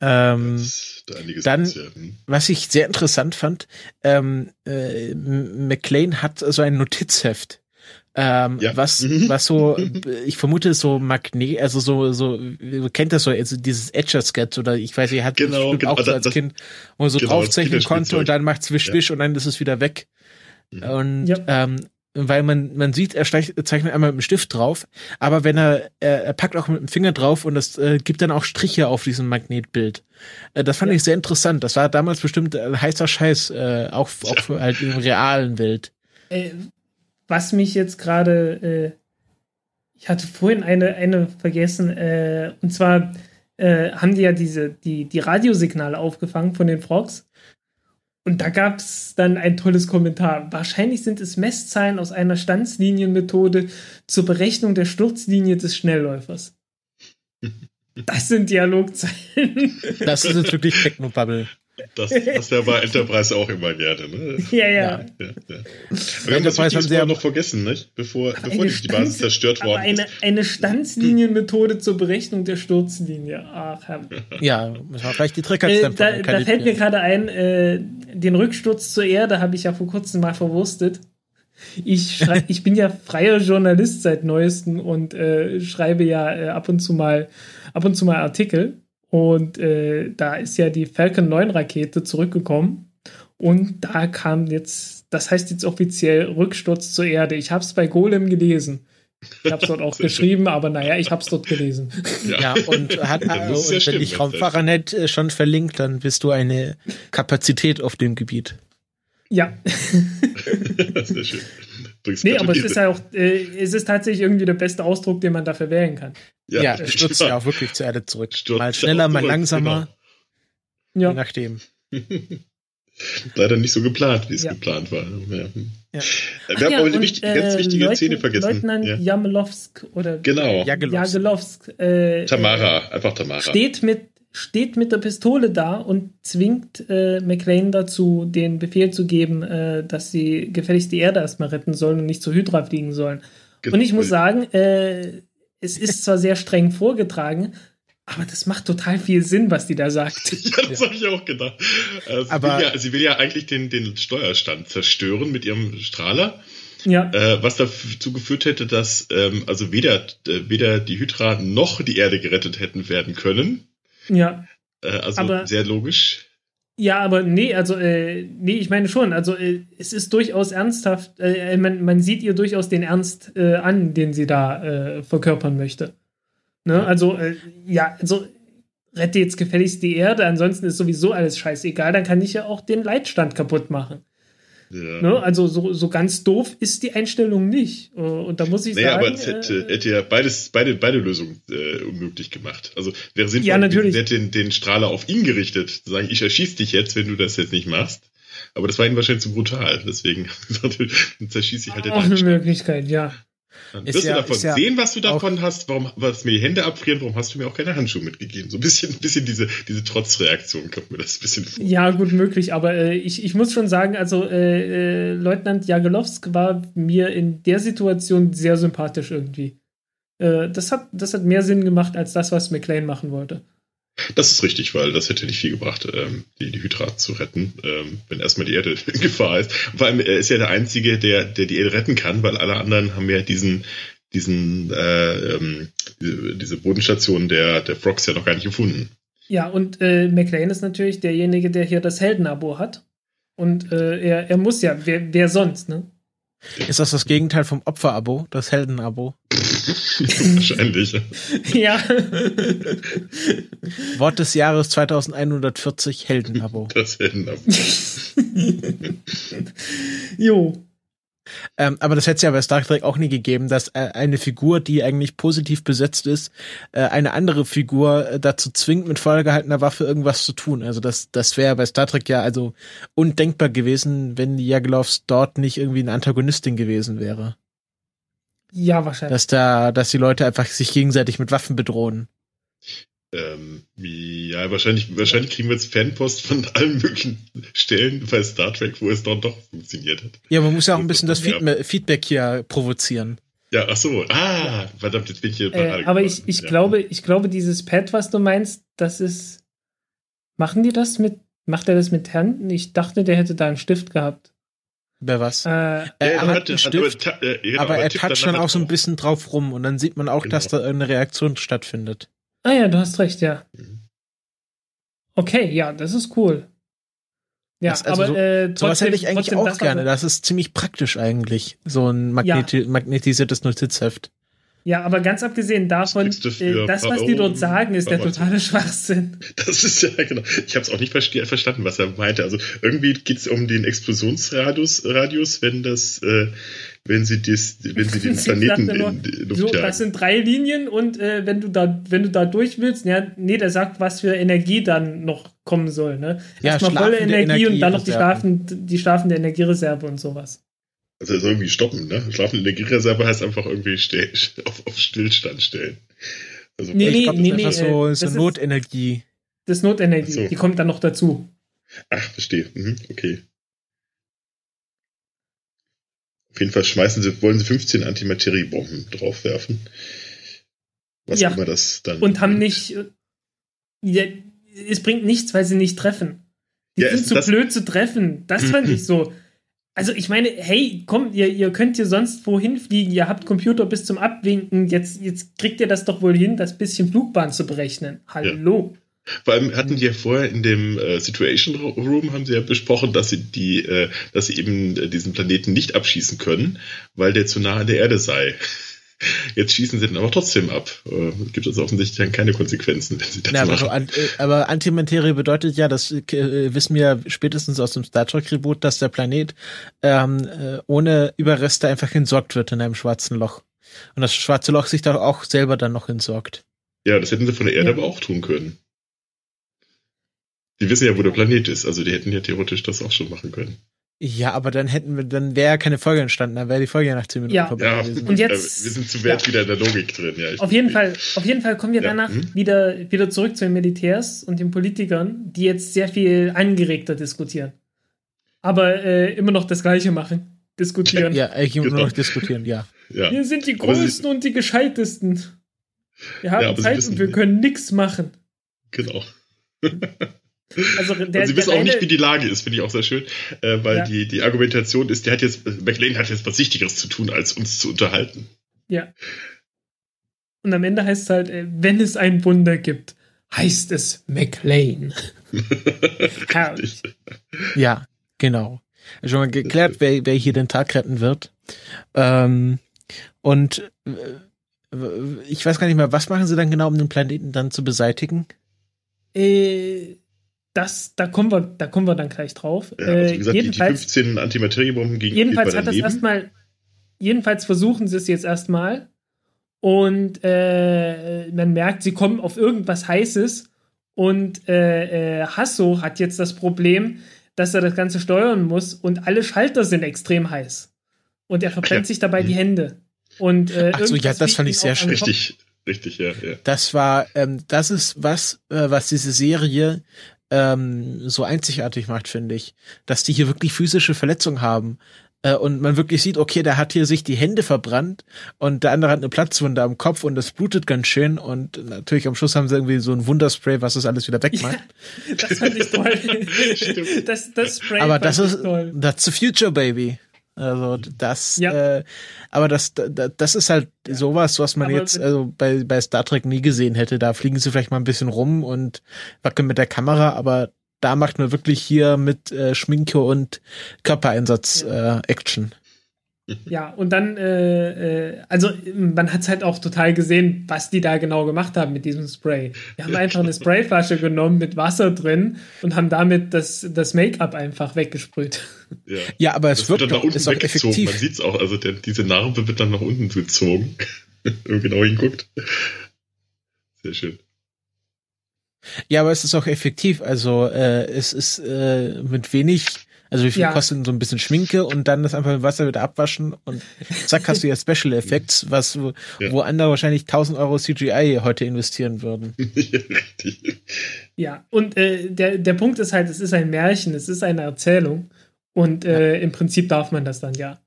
Ähm, da dann, hm. was ich sehr interessant fand, ähm, äh, McLean hat so ein Notizheft. Ähm, ja. was, mhm. was so, *laughs* ich vermute so Magnet, also so, so, kennt das so, also dieses Etcher-Sketch oder ich weiß, ihr hat genau, genau, auch so als das, Kind, wo man so genau, draufzeichnen konnte und dann macht's wisch, wisch ja. und dann ist es wieder weg. Mhm. Und ja. ähm, weil man, man sieht, er zeichnet einmal mit dem Stift drauf, aber wenn er, er, er packt auch mit dem Finger drauf und das äh, gibt dann auch Striche auf diesem Magnetbild. Äh, das fand ja. ich sehr interessant. Das war damals bestimmt ein heißer Scheiß, äh, auch, auch für halt in realen Welt. Äh, was mich jetzt gerade, äh, ich hatte vorhin eine, eine vergessen, äh, und zwar äh, haben die ja diese, die, die Radiosignale aufgefangen von den Frogs. Und da gab es dann ein tolles Kommentar. Wahrscheinlich sind es Messzahlen aus einer Standslinienmethode zur Berechnung der Sturzlinie des Schnellläufers. *laughs* Das sind Dialogzeilen. Das ist jetzt wirklich Technobubble. Das hast du ja bei Enterprise auch immer gerne, ne? Ja, ja. ja, ja, ja. Wir haben das Wichtiges vorher noch vergessen, nicht? Bevor, bevor die, die Basis zerstört worden eine, ist. Eine Standslinienmethode zur Berechnung der Sturzlinie. Ach, Herr. *laughs* Ja, müssen wir vielleicht die Trigger äh, Da, da fällt mir gerade ein, äh, den Rücksturz zur Erde habe ich ja vor kurzem mal verwurstet. Ich, schrei *laughs* ich bin ja freier Journalist seit neuestem und äh, schreibe ja äh, ab und zu mal ab und zu mal Artikel und äh, da ist ja die Falcon 9 Rakete zurückgekommen. Und da kam jetzt, das heißt jetzt offiziell Rücksturz zur Erde. Ich habe es bei Golem gelesen. Ich habe es dort auch *laughs* geschrieben, aber naja, ich habe es dort gelesen. Ja, ja und, hat, *laughs* ja, und wenn stimmen, dich Raumfahrernet äh, schon verlinkt, dann bist du eine Kapazität auf dem Gebiet. Ja. *laughs* das ist schön. Nee, aber es ist ja auch, äh, es ist tatsächlich irgendwie der beste Ausdruck, den man dafür wählen kann. Ja, ja es stürzt ja auch wirklich zur Erde zurück. Stürzt mal schneller, mal langsamer. Genau. Ja. Je nachdem. *laughs* Leider nicht so geplant, wie es ja. geplant war. Ja. Ja. Wir haben auch eine wichtige, äh, ganz wichtige Leut Szene vergessen. Leutnant ja. Jamelowsk oder genau. Jagelowsk. Jagelowsk äh, Tamara, einfach Tamara. Steht mit steht mit der Pistole da und zwingt äh, McLean dazu, den Befehl zu geben, äh, dass sie gefälligst die Erde erstmal retten sollen und nicht zur Hydra fliegen sollen. Genau. Und ich muss sagen, äh, es ist zwar sehr streng vorgetragen, aber das macht total viel Sinn, was die da sagt. *laughs* Ja, das ja. habe ich auch gedacht. Äh, sie, aber, will ja, sie will ja eigentlich den, den Steuerstand zerstören mit ihrem Strahler. Ja. Äh, was dazu geführt hätte, dass ähm, also weder, äh, weder die Hydra noch die Erde gerettet hätten werden können. Ja. Äh, also aber, sehr logisch. Ja, aber nee, also äh, nee, ich meine schon, also äh, es ist durchaus ernsthaft, äh, äh man, man sieht ihr durchaus den Ernst äh, an, den sie da verkörpern möchte. Ne? Also, äh, ja, also rette jetzt gefälligst die Erde, ansonsten ist sowieso alles scheißegal, dann kann ich ja auch den Leitstand kaputt machen. Ja. Ne? Also so, so ganz doof ist die Einstellung nicht. Äh, und da muss ich naja, sagen. aber es hätte, äh, hätte ja beides, beide, beide Lösungen äh, unmöglich gemacht. Also wäre sinnvoll, ja, natürlich. hätte den, den Strahler auf ihn gerichtet, zu sagen, ich erschieße dich jetzt, wenn du das jetzt nicht machst. Aber das war ihm wahrscheinlich zu brutal. Deswegen *laughs* zerschieße ich halt den Auch eine Möglichkeit, ja. Dann wirst ja, du davon ja sehen, was du davon hast, warum was mir die Hände abfrieren, warum hast du mir auch keine Handschuhe mitgegeben? So ein bisschen, ein bisschen diese, diese Trotzreaktion kommt mir das ein bisschen vor. Ja, gut möglich, aber äh, ich, ich muss schon sagen, also äh, äh, Leutnant Jagelowsk war mir in der Situation sehr sympathisch irgendwie. Äh, das, hat, das hat mehr Sinn gemacht als das, was McLean machen wollte. Das ist richtig, weil das hätte nicht viel gebracht, ähm, die, die Hydra zu retten, ähm, wenn erstmal die Erde *laughs* in Gefahr ist. vor allem, er ist ja der Einzige, der, der die Erde retten kann, weil alle anderen haben ja diesen, diesen, äh, ähm, diese, diese Bodenstation der, der Frogs ja noch gar nicht gefunden. Ja, und äh, McLean ist natürlich derjenige, der hier das Heldenabo hat. Und äh, er, er muss ja, wer, wer sonst, ne? Ist das das Gegenteil vom Opferabo, das Heldenabo? *laughs* Wahrscheinlich. ja. Wort des Jahres 2140 Heldenabo. Das Heldenabo. jo. Ähm, aber das hätte es ja bei Star Trek auch nie gegeben, dass äh, eine Figur, die eigentlich positiv besetzt ist, äh, eine andere Figur äh, dazu zwingt, mit vollgehaltener Waffe irgendwas zu tun. Also das, das wäre bei Star Trek ja also undenkbar gewesen, wenn die dort nicht irgendwie eine Antagonistin gewesen wäre. Ja, wahrscheinlich. Dass da, dass die Leute einfach sich gegenseitig mit Waffen bedrohen. Ähm, ja, wahrscheinlich, wahrscheinlich kriegen wir jetzt Fanpost von *laughs* allen möglichen Stellen bei Star Trek, wo es dann doch funktioniert hat. Ja, man muss ja auch ein bisschen das Feedback, Feedback hier provozieren. Ja, ach so. Ah, verdammt, jetzt bin ich hier. Äh, aber ich, ich ja. glaube, ich glaube, dieses Pad, was du meinst, das ist. Machen die das mit? Macht er das mit Händen? Ich dachte, der hätte da einen Stift gehabt. Wer was? Äh, er hat einen Stift, aber, äh, genau, aber er toucht dann auch so ein bisschen drauf rum und dann sieht man auch, genau. dass da eine Reaktion stattfindet. Ah ja, du hast recht, ja. Mhm. Okay, ja, das ist cool. Ja, also aber so, äh, trotzdem, sowas hätte ich eigentlich auch das gerne. Das ist ziemlich praktisch eigentlich, so ein magneti ja. magnetisiertes Notizheft. Ja, aber ganz abgesehen davon, das, äh, das was die dort sagen, ist der totale Schwachsinn. *laughs* Das ist ja, genau. Ich habe es auch nicht verstanden, was er meinte. Also irgendwie geht es um den Explosionsradius, Radius, wenn das, äh, wenn sie, dies, wenn sie *laughs* den Planeten nur, in die Luft so, Das sind drei Linien und äh, wenn du da, wenn du da durch willst, ja, nee, der sagt, was für Energie dann noch kommen soll. Ne? Ja, Erstmal volle Energie, Energie, und dann noch die, schlafen, die schlafende Energiereserve und sowas. Also ist irgendwie stoppen, ne? Schlafende Energiereserve heißt einfach irgendwie still, *laughs* auf, auf Stillstand stellen. Also, nee, nee, glaub, nee, nee, so, so Notenergie. Das ist Notenergie, so. die kommt dann noch dazu. Ach, verstehe. Mhm, okay. Auf jeden Fall schmeißen sie, wollen sie 15 Antimateriebomben draufwerfen. Was ja. immer das dann. Und haben nicht. Ja, es bringt nichts, weil sie nicht treffen. Die ja, sind zu blöd zu treffen. Das *clears throat* fand ich so. Also ich meine, hey, komm, ihr, ihr könnt hier sonst wohin fliegen, ihr habt Computer bis zum Abwinken, jetzt, jetzt kriegt ihr das doch wohl hin, das bisschen Flugbahn zu berechnen. Hallo. Ja. Vor allem hatten die ja vorher in dem äh, Situation Room haben sie ja besprochen, dass sie die, äh, dass sie eben äh, diesen Planeten nicht abschießen können, weil der zu nah an der Erde sei. *laughs* Jetzt schießen sie den aber trotzdem ab. Äh, gibt es offensichtlich dann keine Konsequenzen, wenn sie das ja, machen. Aber, äh, aber Antimaterie bedeutet ja, das äh, wissen wir spätestens aus dem Star Trek Reboot, dass der Planet ähm, äh, ohne Überreste einfach entsorgt wird in einem schwarzen Loch. Und das schwarze Loch sich da auch selber dann noch entsorgt. Ja, das hätten sie von der Erde ja. aber auch tun können. Die wissen ja, wo der Planet ist, also die hätten ja theoretisch das auch schon machen können. Ja, aber dann hätten wir, dann wäre ja keine Folge entstanden, dann wäre die Folge ja nach 10 Minuten ja. vorbei ja, gewesen. Und jetzt, wir sind zu wert ja. wieder in der Logik drin, ja. Auf jeden Fall, auf jeden Fall kommen wir danach hm? wieder, wieder zurück zu den Militärs und den Politikern, die jetzt sehr viel angeregter diskutieren. Aber äh, immer noch das Gleiche machen. Diskutieren. Ja, eigentlich immer genau. noch diskutieren, ja. *laughs* ja. Wir sind die Größten und die Gescheitesten. Wir haben Zeit und wir können nichts machen. Genau. *laughs* Also, der, und sie wissen auch nicht, wie die Lage ist, finde ich auch sehr schön, äh, weil ja. die, die Argumentation ist, der hat jetzt, McLean hat jetzt was Wichtigeres zu tun, als uns zu unterhalten. Ja. Und am Ende heißt es halt, äh, wenn es ein Wunder gibt, heißt es McLean. *laughs* ja, genau. Schon mal geklärt, wer, wer hier den Tag retten wird. Ähm, und äh, ich weiß gar nicht mehr, was machen sie dann genau, um den Planeten dann zu beseitigen? Äh, das, da kommen wir, da kommen wir dann gleich drauf. Ja, also wie gesagt, jedenfalls, die, die 15 Antimateriebomben gegen Jedenfalls hat das erstmal, jedenfalls versuchen sie es jetzt erstmal und äh, man merkt, sie kommen auf irgendwas Heißes und äh, äh, Hasso hat jetzt das Problem, dass er das Ganze steuern muss und alle Schalter sind extrem heiß und er verbrennt ja. sich dabei die Hände. Und, äh, Ach so, ja, das fand ich sehr schön. Richtig, richtig, ja, ja. Das war, ähm, das ist was, äh, was diese Serie ähm, so einzigartig macht, finde ich. Dass die hier wirklich physische Verletzungen haben. Äh, und man wirklich sieht, okay, der hat hier sich die Hände verbrannt und der andere hat eine Platzwunde am Kopf und das blutet ganz schön. Und natürlich am Schluss haben sie irgendwie so ein Wunderspray, was das alles wieder wegmacht. Ja, das fand ich toll. *laughs* das, das Spray Aber das ist, toll. that's the future, baby. Also das, ja. äh, aber das, das ist halt ja. sowas, was man aber jetzt also bei, bei Star Trek nie gesehen hätte. Da fliegen sie vielleicht mal ein bisschen rum und wackeln mit der Kamera, aber da macht man wirklich hier mit äh, Schminke und Körpereinsatz ja. äh, Action. Ja, und dann, äh, äh, also man hat es halt auch total gesehen, was die da genau gemacht haben mit diesem Spray. Die haben einfach eine Sprayflasche genommen mit Wasser drin und haben damit das, das Make-up einfach weggesprüht. Ja, ja aber es das wird, wird dann nach unten weggezogen. Man sieht es auch, also der, diese Narbe wird dann nach unten gezogen. *laughs* Wenn man genau hinguckt. Sehr schön. Ja, aber es ist auch effektiv. Also äh, es ist äh, mit wenig also wie viel ja. kostet denn so ein bisschen Schminke und dann das einfach mit Wasser wieder abwaschen und zack hast du ja Special *laughs* Effects, was wo, ja. wo andere wahrscheinlich 1000 Euro CGI heute investieren würden. *laughs* ja, richtig. Ja, und äh, der, der Punkt ist halt, es ist ein Märchen, es ist eine Erzählung und äh, im Prinzip darf man das dann ja.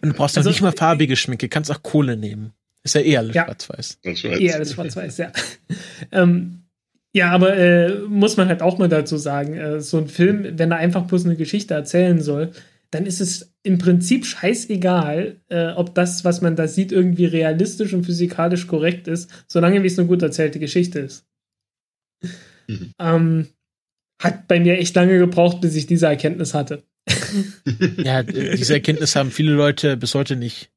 Und du brauchst also, nicht mal farbige Schminke, kannst auch Kohle nehmen. Ist ja eher alles schwarz-weiß. Eher alles schwarz-weiß, ja. *laughs* ähm, ja, aber äh, muss man halt auch mal dazu sagen, äh, so ein Film, wenn er einfach bloß eine Geschichte erzählen soll, dann ist es im Prinzip scheißegal, äh, ob das, was man da sieht, irgendwie realistisch und physikalisch korrekt ist, solange wie es eine gut erzählte Geschichte ist. Mhm. Ähm, hat bei mir echt lange gebraucht, bis ich diese Erkenntnis hatte. ja, diese Erkenntnis haben viele Leute bis heute nicht.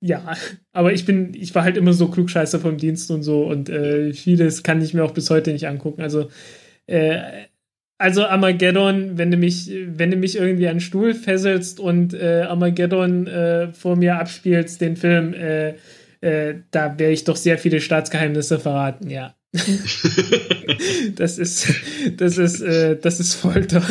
Ja, aber ich bin, ich war halt immer so klugscheißer vom Dienst und so und äh, vieles kann ich mir auch bis heute nicht angucken. Also, äh, also Armageddon, wenn du mich, wenn du mich irgendwie an einen Stuhl fesselst und äh, Armageddon äh, vor mir abspielst, den Film, äh, äh, da werde ich doch sehr viele Staatsgeheimnisse verraten, ja. *laughs* das ist, das ist, äh, das ist Folter.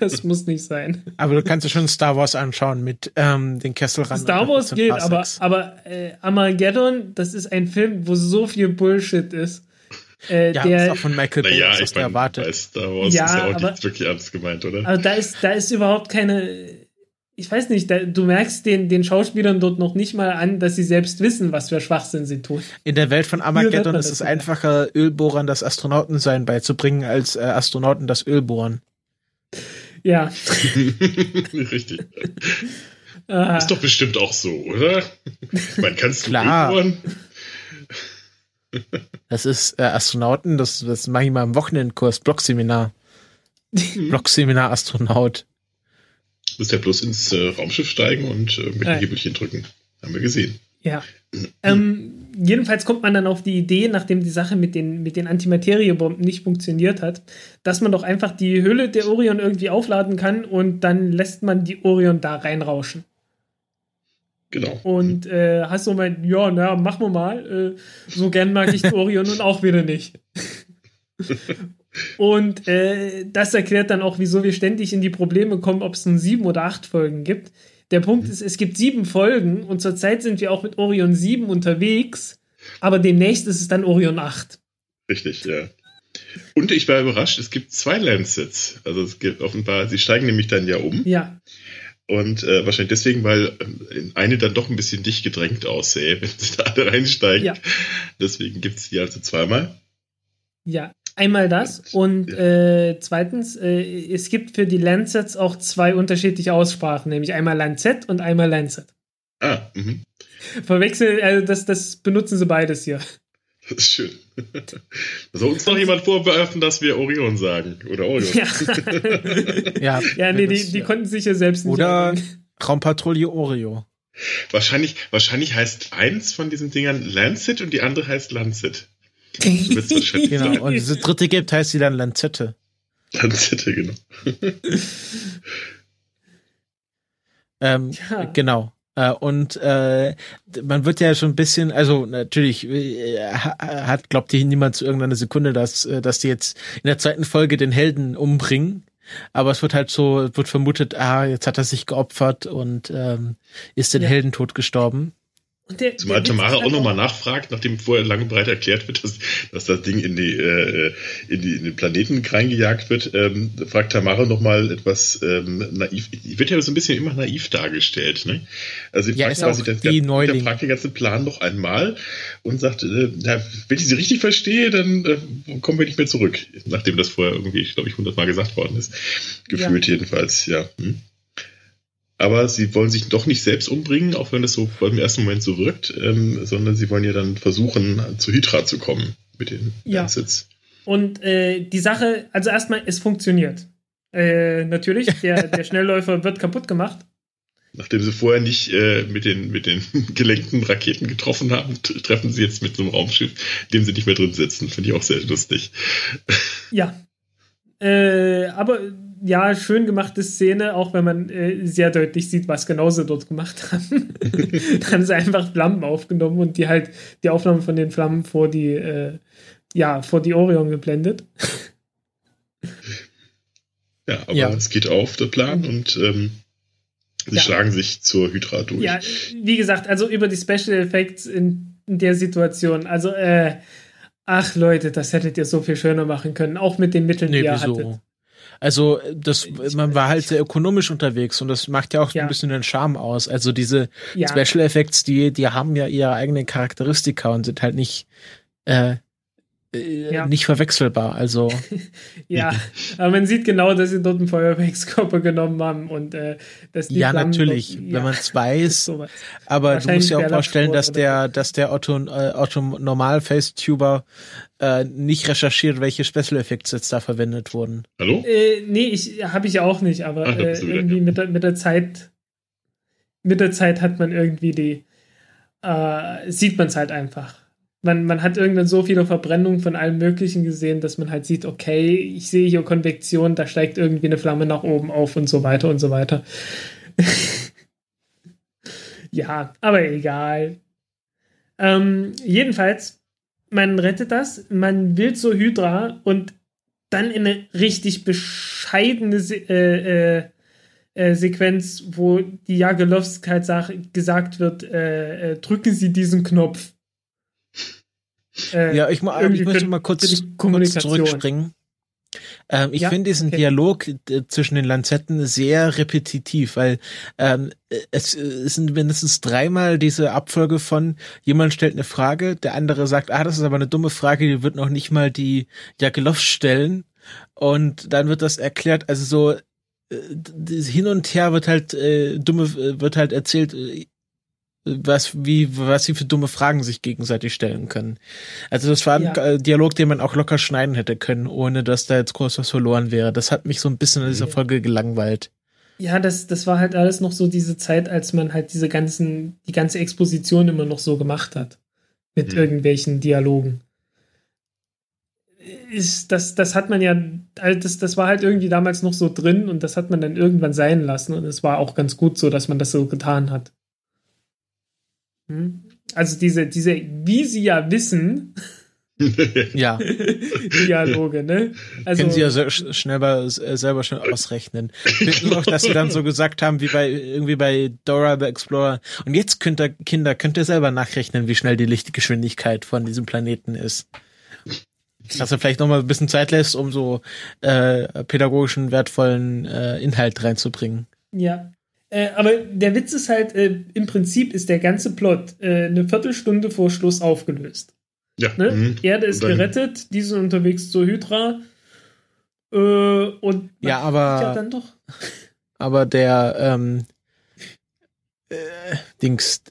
Das muss nicht sein. Aber du kannst dir schon Star Wars anschauen mit ähm, den Kesselrand. Star Wars geht, aber, aber äh, Armageddon, das ist ein Film, wo so viel Bullshit ist. Äh, ja, der, ist auch von Michael Bay, naja, ich mein, erwartet. Bei Star Wars ja, ist ja auch aber, nicht wirklich ernst gemeint, oder? Aber da ist, da ist überhaupt keine ich weiß nicht, da, du merkst den, den Schauspielern dort noch nicht mal an, dass sie selbst wissen, was für Schwachsinn sie tun. In der Welt von Armageddon ist es einfacher, Ölbohrern das Astronautensein beizubringen, als äh, Astronauten das Ölbohren. Ja. *laughs* *laughs* Richtig. Ist doch bestimmt auch so, oder? Man kannst du Klar. Ölbohren? Das ist äh, Astronauten, das, das mache ich mal im Wochenendkurs, Blockseminar. *laughs* Blockseminar Astronaut musst ja bloß ins äh, Raumschiff steigen und äh, mit dem Hebelchen drücken. Haben wir gesehen. Ja. ähm, jedenfalls kommt man dann auf die Idee, nachdem die Sache mit den, mit den Antimateriebomben nicht funktioniert hat, dass man doch einfach die Hülle der Orion irgendwie aufladen kann und dann lässt man die Orion da reinrauschen. Genau. Und äh, hast du mein, ja, na, machen wir mal. Äh, so gern mag ich die Orion nun auch wieder nicht. *laughs* Und äh, das erklärt dann auch, wieso wir ständig in die Probleme kommen, ob es nun sieben oder acht Folgen gibt. Der Punkt mhm. ist, es gibt sieben Folgen und zurzeit sind wir auch mit Orion 7 unterwegs, aber demnächst ist es dann Orion 8. Richtig, ja. Und ich war überrascht, es gibt zwei Landsets. Also es gibt offenbar, sie steigen nämlich dann ja um. Ja. Und äh, wahrscheinlich deswegen, weil äh, eine dann doch ein bisschen dicht gedrängt aussähe, *laughs* wenn sie da alle reinsteigen. Ja. Deswegen gibt es die also zweimal. Ja, Einmal das und äh, zweitens, äh, es gibt für die Landsets auch zwei unterschiedliche Aussprachen, nämlich einmal Lancet und einmal Lancet. Ah, mhm. Verwechseln, also das, das benutzen sie beides hier. Das ist schön. *laughs* Soll uns noch jemand vorwerfen, dass wir Orion sagen? Oder Orion? Ja, *laughs* ja, ja nee, die, die konnten sich ja selbst nicht. Oder Raumpatrouille Oreo. Wahrscheinlich, wahrscheinlich heißt eins von diesen Dingern Lancet und die andere heißt Lancet genau, und diese *laughs* dritte gibt, heißt sie dann Lanzette. Lanzette, genau. *laughs* ähm, ja. Genau. Äh, und äh, man wird ja schon ein bisschen, also natürlich äh, hat, glaubt hier niemand zu irgendeiner Sekunde, dass, äh, dass die jetzt in der zweiten Folge den Helden umbringen. Aber es wird halt so, wird vermutet, ah, jetzt hat er sich geopfert und ähm, ist den ja. Heldentod gestorben. Der, Zumal Tamara auch nochmal nachfragt, nachdem vorher lange breit erklärt wird, dass, dass das Ding in die, äh, in die in den Planeten reingejagt wird, ähm, fragt Tamara nochmal etwas ähm, naiv. Die wird ja so ein bisschen immer naiv dargestellt. Ne? Also ja, fragt quasi das, die der, der fragt den ganzen Plan noch einmal und sagt, äh, na, wenn ich sie richtig verstehe, dann äh, kommen wir nicht mehr zurück. Nachdem das vorher irgendwie, glaube ich, hundertmal gesagt worden ist. Gefühlt ja. jedenfalls, ja. Hm? Aber sie wollen sich doch nicht selbst umbringen, auch wenn es so im ersten Moment so wirkt, ähm, sondern sie wollen ja dann versuchen, zu Hydra zu kommen mit den ja. Assets. Und äh, die Sache, also erstmal, es funktioniert. Äh, natürlich, der, der Schnellläufer wird kaputt gemacht. Nachdem sie vorher nicht äh, mit, den, mit den *laughs* gelenkten Raketen getroffen haben, treffen sie jetzt mit so einem Raumschiff, in dem sie nicht mehr drin sitzen. Finde ich auch sehr lustig. Ja. Äh, aber ja, schön gemachte Szene, auch wenn man äh, sehr deutlich sieht, was genau sie dort gemacht haben. da haben sie einfach Flammen aufgenommen und die halt die Aufnahme von den Flammen vor die, äh, ja, vor die Orion geblendet. Ja, aber ja. es geht auf, der Plan, und ähm, sie ja. schlagen sich zur Hydra durch. Ja, wie gesagt, also über die Special Effects in, in der Situation, also, äh, ach Leute, das hättet ihr so viel schöner machen können, auch mit den Mitteln, nee, die ihr wieso? hattet. Also das, man war halt sehr ökonomisch unterwegs und das macht ja auch ja. ein bisschen den Charme aus. Also diese ja. Special Effects, die, die haben ja ihre eigenen Charakteristika und sind halt nicht äh, äh, ja. nicht verwechselbar. Also *laughs* ja, aber man sieht genau, dass sie dort einen Feuerwerkskörper genommen haben und äh, dass die ja Flammen natürlich, dort, ja, wenn man es *laughs* weiß. aber du musst dir auch vorstellen, dass der, dass der Otto, äh, Otto Normal Facetuber äh, nicht recherchiert, welche Special Effects jetzt da verwendet wurden. Hallo? Äh, nee, ich habe ich auch nicht, aber Ach, äh, irgendwie mit der, mit der Zeit mit der Zeit hat man irgendwie die äh, sieht man es halt einfach man, man hat irgendwann so viele Verbrennungen von allem Möglichen gesehen, dass man halt sieht, okay, ich sehe hier Konvektion, da steigt irgendwie eine Flamme nach oben auf und so weiter und so weiter. *laughs* ja, aber egal. Ähm, jedenfalls, man rettet das, man will zur Hydra und dann in eine richtig bescheidene Se äh, äh, äh, Sequenz, wo die Jagelowskite gesagt wird, äh, äh, drücken Sie diesen Knopf. Äh, ja, ich, ich möchte mal kurz, kurz zurückspringen. Ähm, ich ja, finde diesen okay. Dialog äh, zwischen den Lanzetten sehr repetitiv, weil ähm, es, es sind mindestens dreimal diese Abfolge von jemand stellt eine Frage, der andere sagt, ah, das ist aber eine dumme Frage, die wird noch nicht mal die Jagelov stellen und dann wird das erklärt, also so äh, hin und her wird halt äh, dumme äh, wird halt erzählt, äh, was, wie, was sie für dumme Fragen sich gegenseitig stellen können. Also das war ein ja. Dialog, den man auch locker schneiden hätte können, ohne dass da jetzt groß was verloren wäre. Das hat mich so ein bisschen in dieser Folge gelangweilt. Ja, das, das war halt alles noch so diese Zeit, als man halt diese ganzen, die ganze Exposition immer noch so gemacht hat. Mit mhm. irgendwelchen Dialogen. Ist, das, das hat man ja, das, das war halt irgendwie damals noch so drin und das hat man dann irgendwann sein lassen und es war auch ganz gut so, dass man das so getan hat. Hm? Also diese, diese, wie sie ja wissen, *laughs* ja. *laughs* Dialoge, ne? Also, Können sie ja so schnell bei, äh, selber schon ausrechnen. Ich finde noch, dass sie dann so gesagt haben, wie bei, irgendwie bei Dora the Explorer. Und jetzt könnt ihr, Kinder, könnt ihr selber nachrechnen, wie schnell die Lichtgeschwindigkeit von diesem Planeten ist. Dass er vielleicht noch mal ein bisschen Zeit lässt, um so äh, pädagogischen, wertvollen äh, Inhalt reinzubringen. Ja. Äh, aber der Witz ist halt, äh, im Prinzip ist der ganze Plot äh, eine Viertelstunde vor Schluss aufgelöst. Ja. Ne? Mhm. Erde ist gerettet, die sind unterwegs zur Hydra. Äh, und ja, aber ja dann doch. *laughs* Aber der ähm, äh, Dings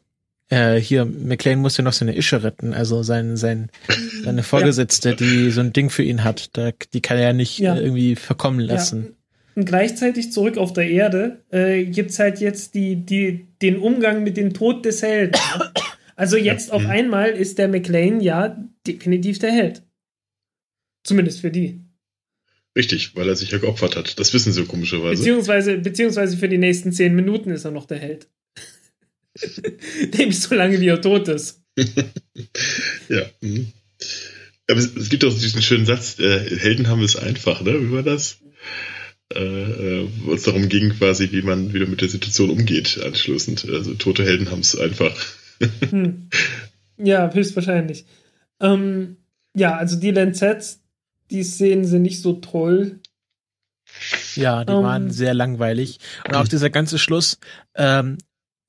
äh, hier McLean muss ja noch seine Ische retten, also sein, sein seine Vorgesetzte, ja. die so ein Ding für ihn hat, da, die kann er ja nicht ja. irgendwie verkommen lassen. Und gleichzeitig zurück auf der Erde äh, gibt es halt jetzt die, die, den Umgang mit dem Tod des Helden. Also jetzt ja. auf einmal ist der McLean ja definitiv der Held. Zumindest für die. Richtig, weil er sich ja geopfert hat. Das wissen sie komischerweise. Beziehungsweise, beziehungsweise für die nächsten zehn Minuten ist er noch der Held. *laughs* Nämlich so lange, wie er tot ist. *laughs* ja. Mhm. Aber es, es, gibt auch diesen schönen Satz, äh, Helden haben es einfach, ne? Wie war das? Äh, äh wo es darum ging, quasi, wie man wieder mit der Situation umgeht, anschließend. Also tote Helden haben es einfach. hm. *laughs* Ja, höchstwahrscheinlich. Ähm, ja, also die Landsets, die Szenen sind nicht so toll. Ja, die um, waren ähm. sehr langweilig. Und auch dieser ganze Schluss, ähm,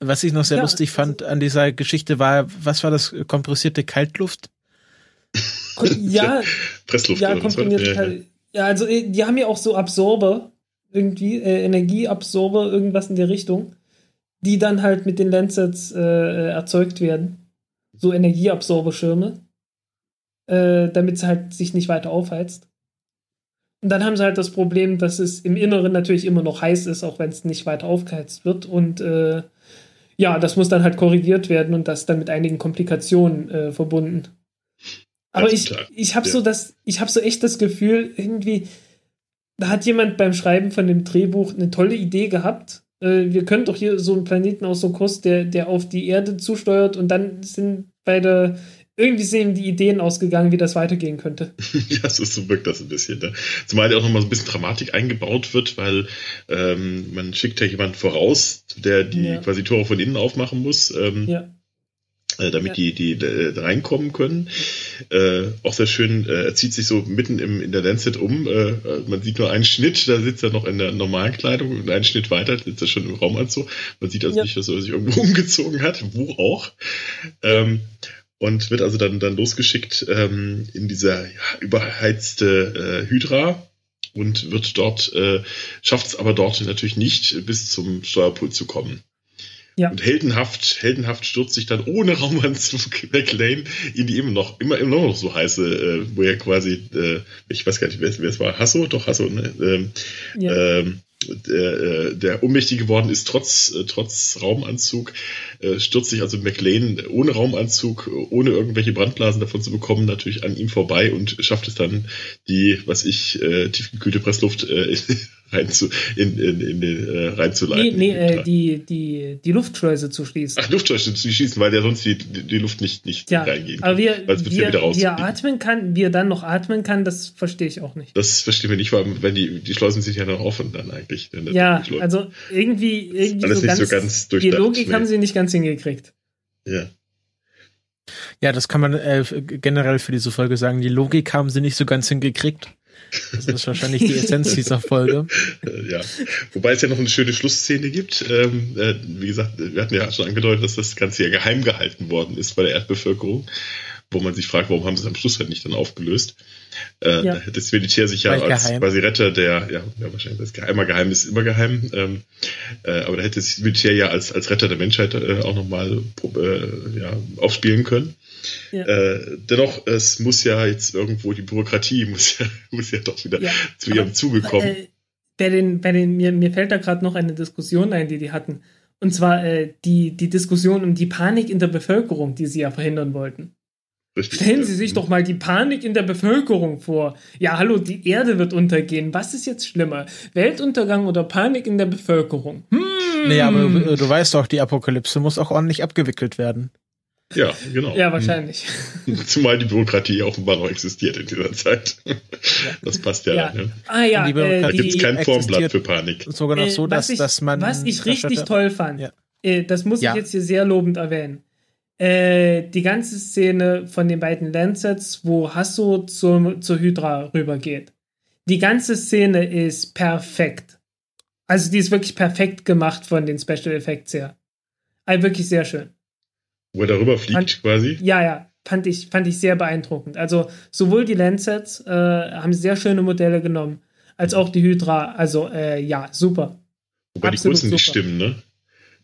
was ich noch sehr ja, lustig fand an dieser Geschichte war, was war das kompressierte Kaltluft? *laughs* Ja, Pressluft. Ja, komprimierte Kaltluft. Ja, also äh, die haben ja auch so Absorber, irgendwie, äh, Energieabsorber, irgendwas in der Richtung, die dann halt mit den Lancets äh, äh erzeugt werden. So Energieabsorberschirme, äh, damit es halt sich nicht weiter aufheizt. Und dann haben sie halt das Problem, dass es im Inneren natürlich immer noch heiß ist, auch wenn es nicht weiter aufgeheizt wird. Und äh, ja, das muss dann halt korrigiert werden und das dann mit einigen Komplikationen äh, verbunden. Aber ich, ich habe so das, ich habe so echt das Gefühl, irgendwie, da hat jemand beim Schreiben von dem Drehbuch eine tolle Idee gehabt. Äh, wir können doch hier so einen Planeten aus so Kurs, der, der auf die Erde zusteuert und dann sind bei der irgendwie sind die Ideen ausgegangen, wie das weitergehen könnte. *laughs* ja, so, so wirkt das ein bisschen. Ne? Zumal ja auch nochmal so ein bisschen Dramatik eingebaut wird, weil ähm, man schickt ja jemanden voraus, der die ja. quasi Tore von innen aufmachen muss. Ähm, ja. Äh, damit ja. die, die äh, reinkommen können. Äh, auch sehr schön, äh, er zieht sich so mitten im, in der Lancet um. Äh, man sieht nur einen Schnitt, da sitzt er noch in der normalen Kleidung und einen Schnitt weiter sitzt er schon im Raumanzug. Man sieht also ja. nicht, dass er sich irgendwo *laughs* umgezogen hat, wo auch. Ähm, und wird also dann, dann losgeschickt ähm, in dieser ja, überheizte äh, Hydra und wird dort, äh, schafft es aber dort natürlich nicht, bis zum Steuerpult zu kommen. Ja. Und heldenhaft, heldenhaft stürzt sich dann ohne Raumanzug McLean in die immer noch, immer, immer noch so heiße, äh, wo er quasi, äh, ich weiß gar nicht, wer, wer es war, Hasso, doch Hasso, ne? Ähm, ja. ähm, der, äh, der ohnmächtig geworden ist, trotz, äh, trotz Raumanzug, äh, stürzt sich also McLean ohne Raumanzug, ohne irgendwelche Brandblasen davon zu bekommen, natürlich an ihm vorbei und schafft es dann, die, was ich, tiefgekühlte Pressluft äh, rein zu, in, in, in, in äh, reinzuleiten. Nee, nee, äh, die, die, die Luftschleuse zu schließen. Ach, Luftschleuse zu schließen, weil der sonst die, die Luft nicht, nicht ja, reingehen kann. Aber wir, wir, ja wie er atmen kann, wie er dann noch atmen kann, das verstehe ich auch nicht. Das verstehen wir nicht, weil wenn die, die Schleusen sind ja noch offen dann eigentlich. Ja, also irgendwie, irgendwie so ganz, so ganz die Logik nee. haben sie nicht ganz hingekriegt. Ja. Ja, das kann man äh, generell für diese Folge sagen. Die Logik haben sie nicht so ganz hingekriegt. Das ist wahrscheinlich die Essenz dieser Folge. *laughs* ja. Wobei es ja noch eine schöne Schlussszene gibt. Ähm, äh, wie gesagt, wir hatten ja schon angedeutet, dass das Ganze ja geheim gehalten worden ist bei der Erdbevölkerung, wo man sich fragt, warum haben sie es am Schluss halt nicht dann aufgelöst. Äh, ja. Da hätte das Militär sich ja Weil als geheim. quasi Retter der, ja, ja wahrscheinlich das Geheim, geheim ist immer geheim, ähm, äh, aber da hätte das Militär ja als, als Retter der Menschheit äh, auch nochmal äh, ja, aufspielen können. Ja. Äh, dennoch, es muss ja jetzt irgendwo, die Bürokratie *laughs* muss ja, muss ja doch wieder ja, zu ihrem Zuge kommen. Äh, bei den, bei den, mir, mir fällt da gerade noch eine Diskussion ein, die die hatten. Und zwar äh, die, die Diskussion um die Panik in der Bevölkerung, die sie ja verhindern wollten. Richtig, Stellen Sie sich doch mal die Panik in der Bevölkerung vor. Ja, hallo, die Erde wird untergehen. Was ist jetzt schlimmer? Weltuntergang oder Panik in der Bevölkerung? Hm. Nee, aber du, du weißt doch, die Apokalypse muss auch ordentlich abgewickelt werden. Ja, genau. Ja, wahrscheinlich. *laughs* Zumal die Bürokratie offenbar noch existiert in dieser Zeit. Das passt ja. ja. Ne? Ah ja, äh, da gibt es kein Formblatt für Panik. Sogar noch so, dass, ich, dass man. Was ich richtig toll fand, ja. äh, das muss ja. ich jetzt hier sehr lobend erwähnen. Äh, die ganze Szene von den beiden Lancets, wo Hasso zur, zur Hydra rübergeht. Die ganze Szene ist perfekt. Also die ist wirklich perfekt gemacht von den Special Effects her. Also wirklich sehr schön. Wo er darüber fliegt, fand, quasi? Ja, ja. Fand ich, fand ich sehr beeindruckend. Also sowohl die Landsets äh, haben sehr schöne Modelle genommen, als auch die Hydra. Also äh, ja, super. Wobei Absolut die Größen nicht stimmen, ne?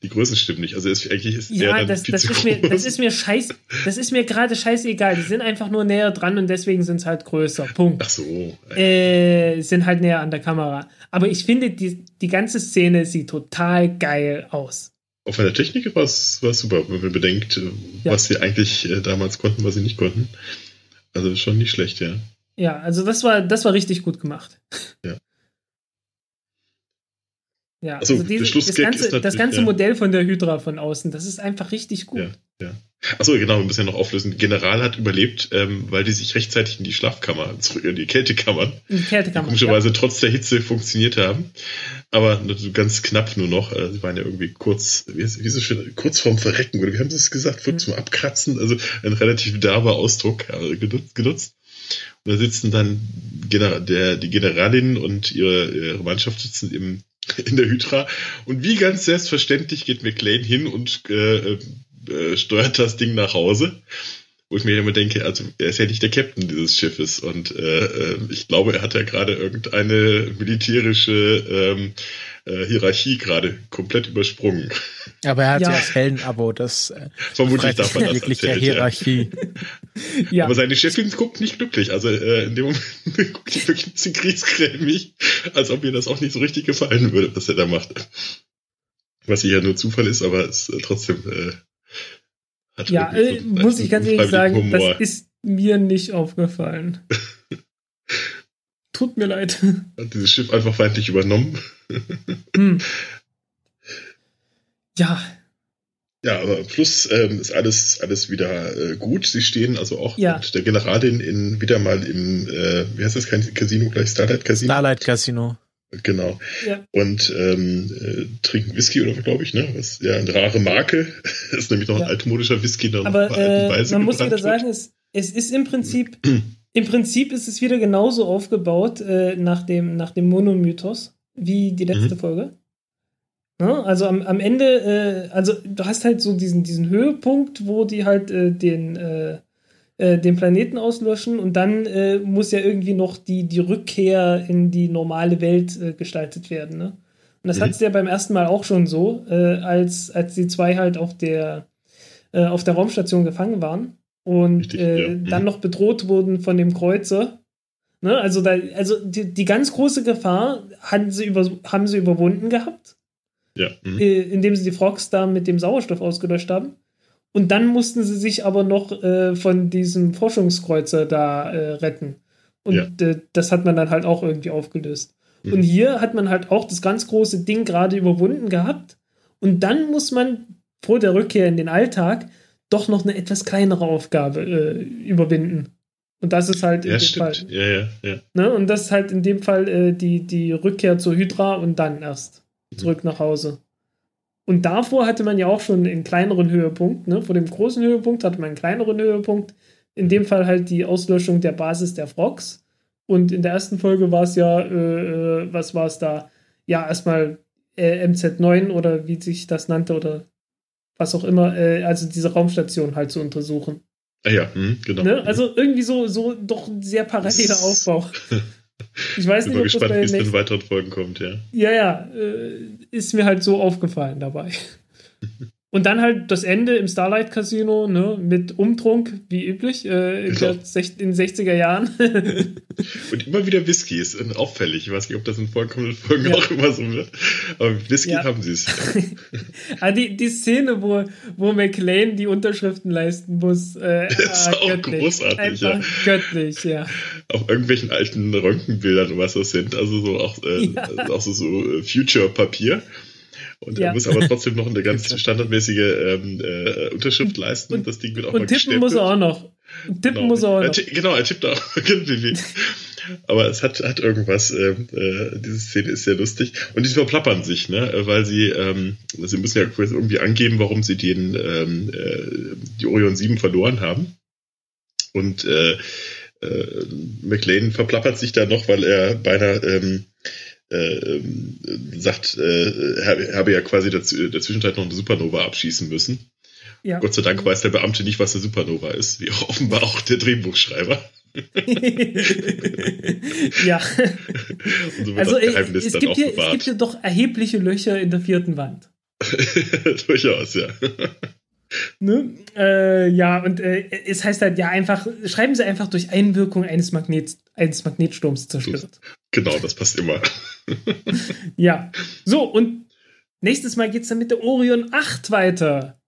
Die Größen stimmen nicht. Also ist, eigentlich ist ja, der das, das, ist mir, das ist mir scheiß, das ist mir gerade scheißegal. Die sind einfach nur näher dran und deswegen sind es halt größer. Punkt. Ach so. Äh, sind halt näher an der Kamera. Aber ich finde, die, die ganze Szene sieht total geil aus. Auch von der Technik war es super, wenn man bedenkt, äh, ja. was sie eigentlich äh, damals konnten, was sie nicht konnten. Also schon nicht schlecht, ja. Ja, also das war, das war richtig gut gemacht. Ja. Ja, also, also diese, das ganze, das ganze ja. Modell von der Hydra von außen, das ist einfach richtig gut. Ja, ja. Achso, genau, wir müssen ja noch auflösen. General hat überlebt, ähm, weil die sich rechtzeitig in die Schlafkammer, zurück in die Kältekammern, in die Kältekammer, komischerweise ja. trotz der Hitze funktioniert haben. Aber ganz knapp nur noch. Äh, sie waren ja irgendwie kurz, wie ist, wie ist es schön, kurz vorm Verrecken, oder wie haben sie es gesagt? Mhm. Zum Abkratzen, also ein relativ derber Ausdruck äh, genutzt. Und da sitzen dann Gener der, die Generalin und ihre, ihre Mannschaft sitzen im *laughs* in der Hydra. Und wie ganz selbstverständlich geht McLean hin und äh, äh, steuert das Ding nach Hause. Wo ich mir immer denke, also er ist ja nicht der Captain dieses Schiffes und äh, äh ich glaube, er hat ja gerade irgendeine militärische ähm, äh, Hierarchie gerade komplett übersprungen. Aber er hat ja, Ja. das Heldenabo, das äh, Vermutlich darf man das wirklich der. Hierarchie. *laughs* ja. Aber seine Chefin guckt nicht glücklich. Also äh, in dem Moment *laughs* guckt die wirklich ein bisschen kriegsgrämig, als ob ihr das auch nicht so richtig gefallen würde, was er da macht. Was ja nur Zufall ist, aber es äh, trotzdem äh, hat Ja, äh, so muss ich ganz ehrlich sagen, Humor. das ist mir nicht aufgefallen. *laughs* Tut mir leid. Hat dieses Schiff einfach feindlich übernommen. Hm. *laughs* Ja, Ja, aber am Schluss ähm, ist alles, alles wieder äh, gut. Sie stehen also auch Ja. mit der Generalin in, wieder mal im, äh, wie heißt das, kein Casino gleich, Starlight Casino? Starlight Casino. Genau. ja. Und ähm, äh, trinken Whisky oder glaube ich, ne? Was ja eine rare Marke. Das *laughs* ist nämlich noch Ja. ein altmodischer Whisky, der noch Aber alten äh, Weise man muss wieder sagen, es, es ist im Prinzip, *clears throat* im Prinzip ist es wieder genauso aufgebaut äh, nach dem, nach dem Monomythos wie die letzte Mhm. Folge. Ne? Also am, am Ende, äh, also du hast halt so diesen, diesen Höhepunkt, wo die halt äh, den, äh, den Planeten auslöschen und dann äh, muss ja irgendwie noch die, die Rückkehr in die normale Welt äh, gestaltet werden. Ne? Und das Mhm. du ja beim ersten Mal auch schon so, äh, als, als die zwei halt auf der, äh, auf der Raumstation gefangen waren und Richtig, ja. Mhm. dann noch bedroht wurden von dem Kreuzer. Ne? Also, da, also die, die ganz große Gefahr haben sie, über, haben sie überwunden gehabt Ja. Mhm. indem sie die Frogs da mit dem Sauerstoff ausgelöscht haben. Und dann mussten sie sich aber noch äh, von diesem Forschungskreuzer da äh, retten. Und Ja. äh, das hat man dann halt auch irgendwie aufgelöst. Mhm. Und hier hat man halt auch das ganz große Ding gerade überwunden gehabt. Und dann muss man vor der Rückkehr in den Alltag doch noch eine etwas kleinere Aufgabe äh, überwinden. Und das ist halt in Ja, dem Fall. stimmt. Ja, ja, ja. Ne? Und das ist halt in dem Fall äh, die, die Rückkehr zur Hydra und dann erst zurück nach Hause. Und davor hatte man ja auch schon einen kleineren Höhepunkt. Ne? Vor dem großen Höhepunkt hatte man einen kleineren Höhepunkt. In dem Fall halt die Auslöschung der Basis der Frogs. Und in der ersten Folge war es ja, äh, äh, was war es da? Ja, erstmal äh, MZ9 oder wie sich das nannte oder was auch immer, äh, also diese Raumstation halt zu untersuchen. Ah ja, mhm, genau. Ne? Also irgendwie so, so doch ein sehr paralleler Aufbau. *laughs* Ich weiß Bin nicht, ob das gespannt, bei wie den es in nächsten weiteren Folgen kommt, ja. ja, ja, äh, ist mir halt so aufgefallen dabei. *laughs* Und dann halt das Ende im Starlight Casino, ne, mit Umtrunk, wie üblich, äh, in, Genau. den 60er Jahren. *laughs* Und immer wieder Whisky ist äh, auffällig. Ich weiß nicht, ob das in vorkommenden Folgen Ja. auch immer so wird. Aber Whisky Ja. haben sie es. *laughs* ah, die, die Szene, wo, wo McLean die Unterschriften leisten muss, äh, *laughs* ist ah, auch göttlich. großartig, Einfach ja. göttlich, ja. Auf irgendwelchen alten Röntgenbildern, was das sind. Also so auch, äh, also auch so, so äh, Future-Papier. Und Ja. er muss aber trotzdem noch eine *laughs* ganz standardmäßige ähm, äh, Unterschrift leisten. und- das Ding wird auch mal Und tippen muss er auch noch. Und tippen Genau. muss er auch Er noch. ti- Genau, er tippt auch. *laughs* irgendwie. Aber es hat, hat irgendwas, ähm, äh, diese Szene ist sehr lustig. Und die verplappern sich, ne? Weil sie, ähm, sie müssen ja irgendwie angeben, warum sie den, ähm, äh, die Orion 7 verloren haben. Und äh, äh, McLean verplappert sich da noch, weil er beinahe ähm, äh, ähm, sagt, äh, habe ja quasi dazu, in der Zwischenzeit noch eine Supernova abschießen müssen. Ja. Gott sei Dank weiß der Beamte nicht, was eine Supernova ist, wie auch *laughs* offenbar auch der Drehbuchschreiber. *laughs* ja. So Also Geheimnis es gibt, hier, es gibt hier doch erhebliche Löcher in der vierten Wand. *laughs* Durchaus, ja. Ne? Äh, ja, und äh, es heißt halt ja einfach, schreiben Sie einfach durch Einwirkung eines, Magnet, eines Magnetsturms zerstört. Genau, das passt immer. *laughs* Ja. So, und nächstes Mal geht es dann mit der Orion 8 weiter.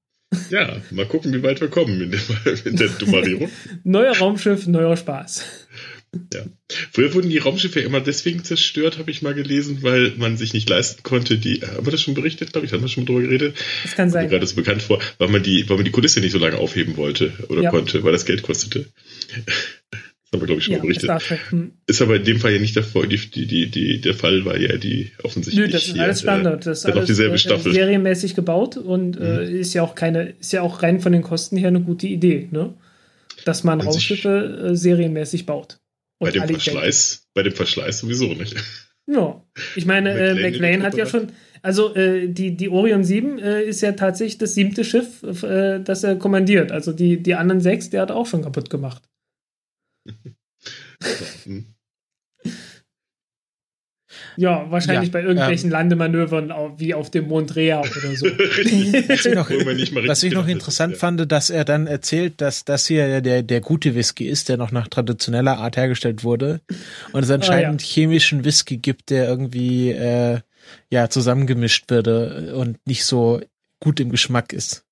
Ja, mal gucken, wie weit wir kommen in, dem, *laughs* in der Nummerierung. *laughs* Neuer Raumschiff, neuer Spaß. Früher wurden die Raumschiffe immer deswegen zerstört, habe ich mal gelesen, weil man sich nicht leisten konnte, die, haben wir das schon berichtet, glaube ich, haben wir schon drüber geredet? Das kann Mir sein. gerade so bekannt vor, weil man die, weil man die Kulisse nicht so lange aufheben wollte oder Ja. konnte, weil das Geld kostete. Haben wir, glaube ich, schon Ja, berichtet. Hm. Ist aber in dem Fall ja nicht der, Fall- die, die, die, der Fall, weil ja die offensichtlich. Nö, das ist alles Standard. Das ist äh, alles dieselbe äh, Staffel. serienmäßig gebaut und äh, ist ja auch keine, ist ja auch rein von den Kosten her eine gute Idee, ne? Dass man Raumschiffe äh, serienmäßig baut. bei dem. Verschleiß, bei dem Verschleiß sowieso nicht. Ja, ich meine, äh, McLean hat ja schon, also äh, die, die Orion 7 äh, ist ja tatsächlich das siebte Schiff, äh, das er kommandiert. Also die, die anderen sechs, der hat auch schon kaputt gemacht. *laughs* Hm. Ja, wahrscheinlich ja, bei irgendwelchen ähm, Landemanövern wie auf dem Mondrea oder so. *laughs* was ich noch, was ich noch interessant ist, ja. fand, dass er dann erzählt, dass das hier der, der gute Whisky ist, der noch nach traditioneller Art hergestellt wurde. Und es anscheinend ah, ja. chemischen Whisky gibt, der irgendwie äh, ja zusammengemischt würde und nicht so gut im Geschmack ist.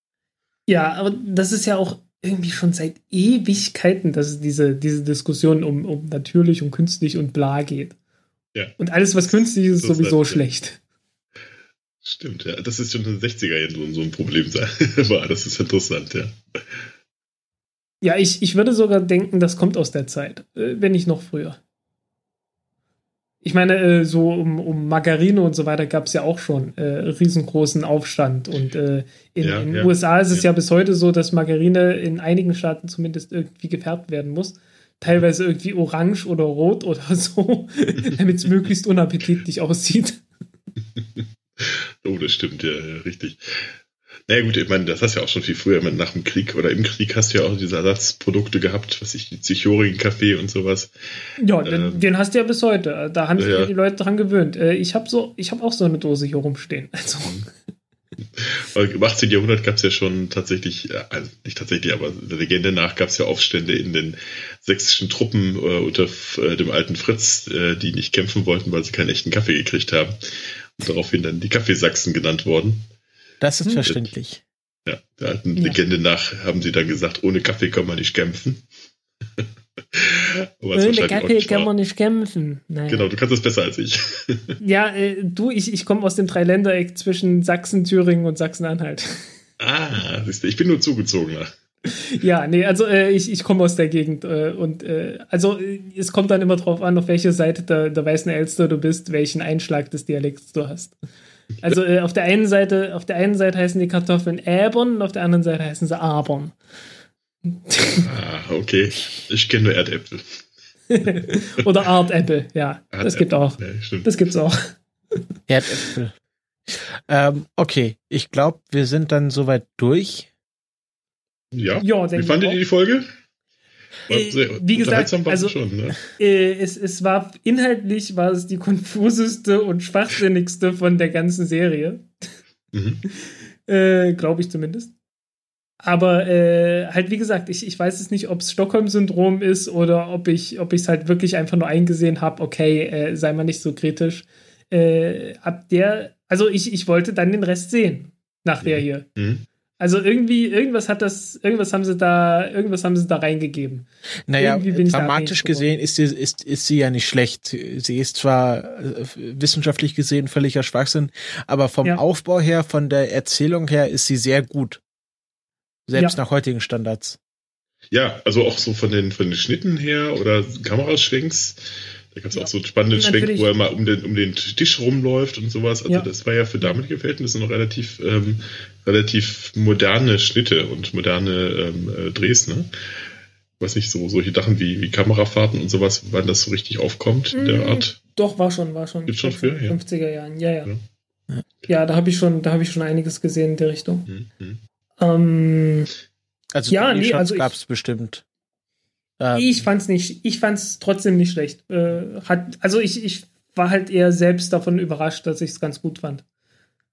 Ja, aber das ist ja auch irgendwie schon seit Ewigkeiten, dass es diese, diese Diskussion um, um natürlich und künstlich und bla geht. Ja. Und alles, was künstlich ist, ist sowieso halt, schlecht. Stimmt, ja. Das ist schon in den 60er Jahren so ein Problem *laughs* war. Das ist interessant, ja. Ja, ich, ich würde sogar denken, das kommt aus der Zeit, äh, wenn nicht noch früher. Ich meine, äh, so um, um Margarine und so weiter gab es ja auch schon äh, riesengroßen Aufstand. Und äh, in den ja. USA ist es ja. ja. bis heute so, dass Margarine in einigen Staaten zumindest irgendwie gefärbt werden muss. Teilweise irgendwie orange oder rot oder *laughs* so, damit es möglichst unappetitlich aussieht. *laughs* oh, das stimmt, ja, ja richtig. Naja gut, ich meine, das hast du ja auch schon viel früher, nach dem Krieg oder im Krieg hast du ja auch diese Ersatzprodukte gehabt, was ich, die Zichorin-Kaffee und sowas. Ja, den, ähm, den, hast du ja bis heute. Da haben sich ja. die Leute dran gewöhnt. Äh, ich habe so, ich habe auch so eine Dose hier rumstehen. Also. Im 18. Jahrhundert gab es ja schon tatsächlich, äh, also nicht tatsächlich, aber der Legende nach gab es ja Aufstände in den sächsischen Truppen äh, unter äh, dem alten Fritz, äh, die nicht kämpfen wollten, weil sie keinen echten Kaffee gekriegt haben. Und daraufhin dann die Kaffeesachsen genannt worden. Das ist hm. verständlich. Ja, der alten ja. Legende nach haben sie dann gesagt, ohne Kaffee kann man nicht kämpfen. *laughs* ohne Kaffee kann man nicht kämpfen. Naja. Genau, du kannst das besser als ich. *laughs* ja, äh, du, ich, ich komme aus dem Dreiländereck zwischen Sachsen, Thüringen und Sachsen-Anhalt. *laughs* Ah, siehst du, ich bin nur zugezogener. Ja, nee, also äh, ich, ich komme aus der Gegend äh, und äh, also äh, es kommt dann immer drauf an, auf welche Seite der, der weißen Elster du bist, welchen Einschlag des Dialekts du hast. Also äh, auf der einen Seite, auf der einen Seite heißen die Kartoffeln Äbern und auf der anderen Seite heißen sie Abern. Ah, okay. Ich kenne nur Erdäpfel. *laughs* Oder Ardäpfel, ja. Ardäpfel. Das gibt auch. Ja, das gibt's auch. Erdäpfel. Ähm, okay, ich glaube, wir sind dann soweit durch. Ja. ja Wie fandet ihr die Folge? Äh, wie gesagt, also, schon, ne? äh, es, es war inhaltlich war es die konfuseste und schwachsinnigste von der ganzen Serie. Mhm. *laughs* äh, Glaube ich zumindest. Aber äh, halt, wie gesagt, ich, ich weiß es nicht, ob es Stockholm-Syndrom ist oder ob ich ob es halt wirklich einfach nur eingesehen habe, okay, äh, sei mal nicht so kritisch. Äh, ab der, also ich, ich wollte dann den Rest sehen nach der mhm. hier. Mhm. Also irgendwie, irgendwas hat das, irgendwas haben sie da, irgendwas haben sie da reingegeben. Naja, dramatisch gesehen ist sie, ist, ist sie ja nicht schlecht. Sie ist zwar äh, wissenschaftlich gesehen völliger Schwachsinn, aber vom ja. Aufbau her, von der Erzählung her ist sie sehr gut. Selbst ja. nach heutigen Standards. Ja, also auch so von den, von den Schnitten her oder Kameraschwenks da gab es ja. auch so einen spannenden Schwenk, wo er mal um den, um den Tisch rumläuft und sowas. Also ja. das war ja für damalige Verhältnisse noch relativ, ähm, relativ moderne Schnitte und moderne ähm, äh, Drehs, ne? Ich weiß nicht, so solche Sachen wie, wie Kamerafahrten und sowas, wann das so richtig aufkommt, mhm. der Art. Doch, war schon, war schon. Gibt schon für, ja. 50er Jahren, ja, ja. Ja, ja da habe ich schon, da habe ich schon einiges gesehen in der Richtung. Mhm. Ähm, also ja, nee, also gab es bestimmt. Ähm, ich fand's nicht, ich fand's trotzdem nicht schlecht. Äh, hat, also ich, ich war halt eher selbst davon überrascht, dass ich es ganz gut fand.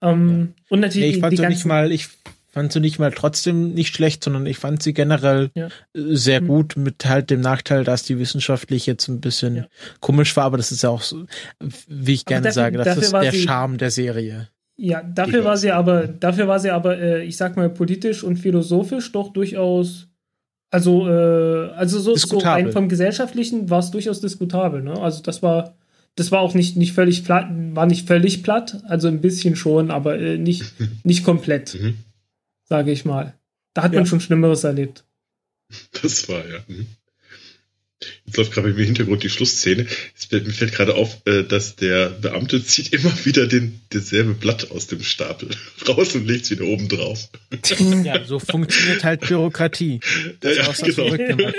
Ähm, ja. Und natürlich. Nee, ich fand sie nicht mal, ich fand sie nicht mal trotzdem nicht schlecht, sondern ich fand sie generell ja. Äh, sehr mhm. gut mit halt dem Nachteil, dass die wissenschaftlich jetzt ein bisschen ja. komisch war, aber das ist ja auch so, wie ich gerne dafür, sage, das ist der Charme der Serie. Ja, dafür war sie aber, dafür war sie aber, äh, ich sag mal, politisch und philosophisch doch durchaus also, äh, also so, so rein vom Gesellschaftlichen war es durchaus diskutabel, ne? Also das war, das war auch nicht, nicht völlig platt, war nicht völlig platt, also ein bisschen schon, aber äh, nicht, *laughs* nicht komplett, mhm. sage ich mal. Da hat ja. man schon Schlimmeres erlebt. Das war ja. Mhm. Jetzt läuft gerade im Hintergrund die Schlussszene. Fällt, mir fällt gerade auf, äh, dass der Beamte *laughs* zieht immer wieder den, dasselbe Blatt aus dem Stapel *laughs* raus und legt es wieder oben drauf. *laughs* Ja, so funktioniert halt Bürokratie. Das, ja, ja, genau.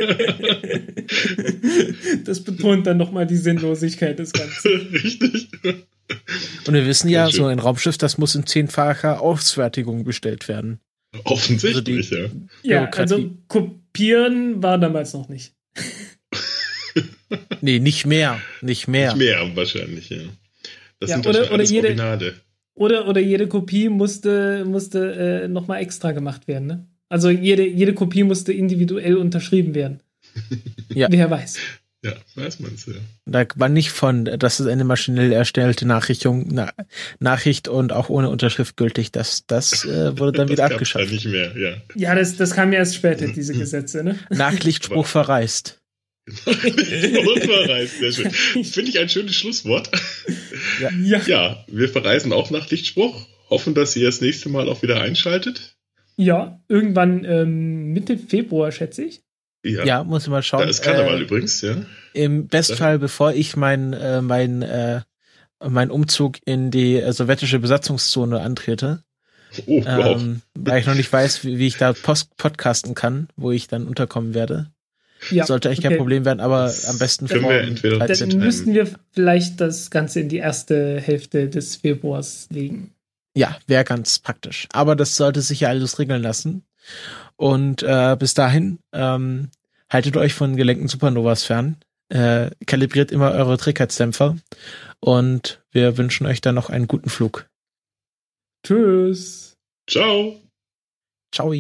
das betont dann nochmal die Sinnlosigkeit des Ganzen. Richtig. Und wir wissen ja, so ein Raumschiff, das muss in zehnfacher Ausfertigung bestellt werden. Offensichtlich, also ja. Ja, also kopieren war damals noch nicht. Nee, nicht mehr. Nicht mehr. Nicht mehr wahrscheinlich, ja. Das Ja, sind oder- oder jede- Originale. Oder, oder jede Kopie musste, musste äh, nochmal extra gemacht werden, ne? Also jede, jede Kopie musste individuell unterschrieben werden. *laughs* Ja. Wer weiß. Ja, weiß man's, ja. Da war nicht von, das ist eine maschinell erstellte Nachrichtung, Na, Nachricht und auch ohne Unterschrift gültig. Das, das äh, wurde dann wieder das gab's abgeschafft. dann nicht mehr, ja. Ja, das, das kam ja erst später, diese *laughs* Gesetze, ne? Nachlichtspruch verreist. Und verreist, sehr schön. Finde ich ein schönes Schlusswort. Ja. Ja, wir verreisen auch nach Lichtspruch. Hoffen, dass ihr das nächste Mal auch wieder einschaltet. Ja, irgendwann ähm, Mitte Februar, schätze ich. Ja. Ja, muss ich mal schauen. da ist Karneval Äh, übrigens, ja. Im Bestfall, bevor ich mein, äh, mein, äh, mein Umzug in die äh, sowjetische Besatzungszone antrete, Oh, wow. ähm, weil ich noch nicht weiß, wie, wie ich da post podcasten kann, wo ich dann unterkommen werde. Ja, Sollte eigentlich kein okay. Problem werden, aber Das am besten können wir entweder- 13. Dann Time. müssten wir vielleicht das Ganze in die erste Hälfte des Februars legen. Ja, wäre ganz praktisch. Aber das sollte sich ja alles regeln lassen. Und äh, bis dahin, ähm, haltet euch von gelenkten Supernovas fern. Äh, kalibriert immer eure Trägheitsdämpfer. Und wir wünschen euch dann noch einen guten Flug. Tschüss. Ciao. Ciao.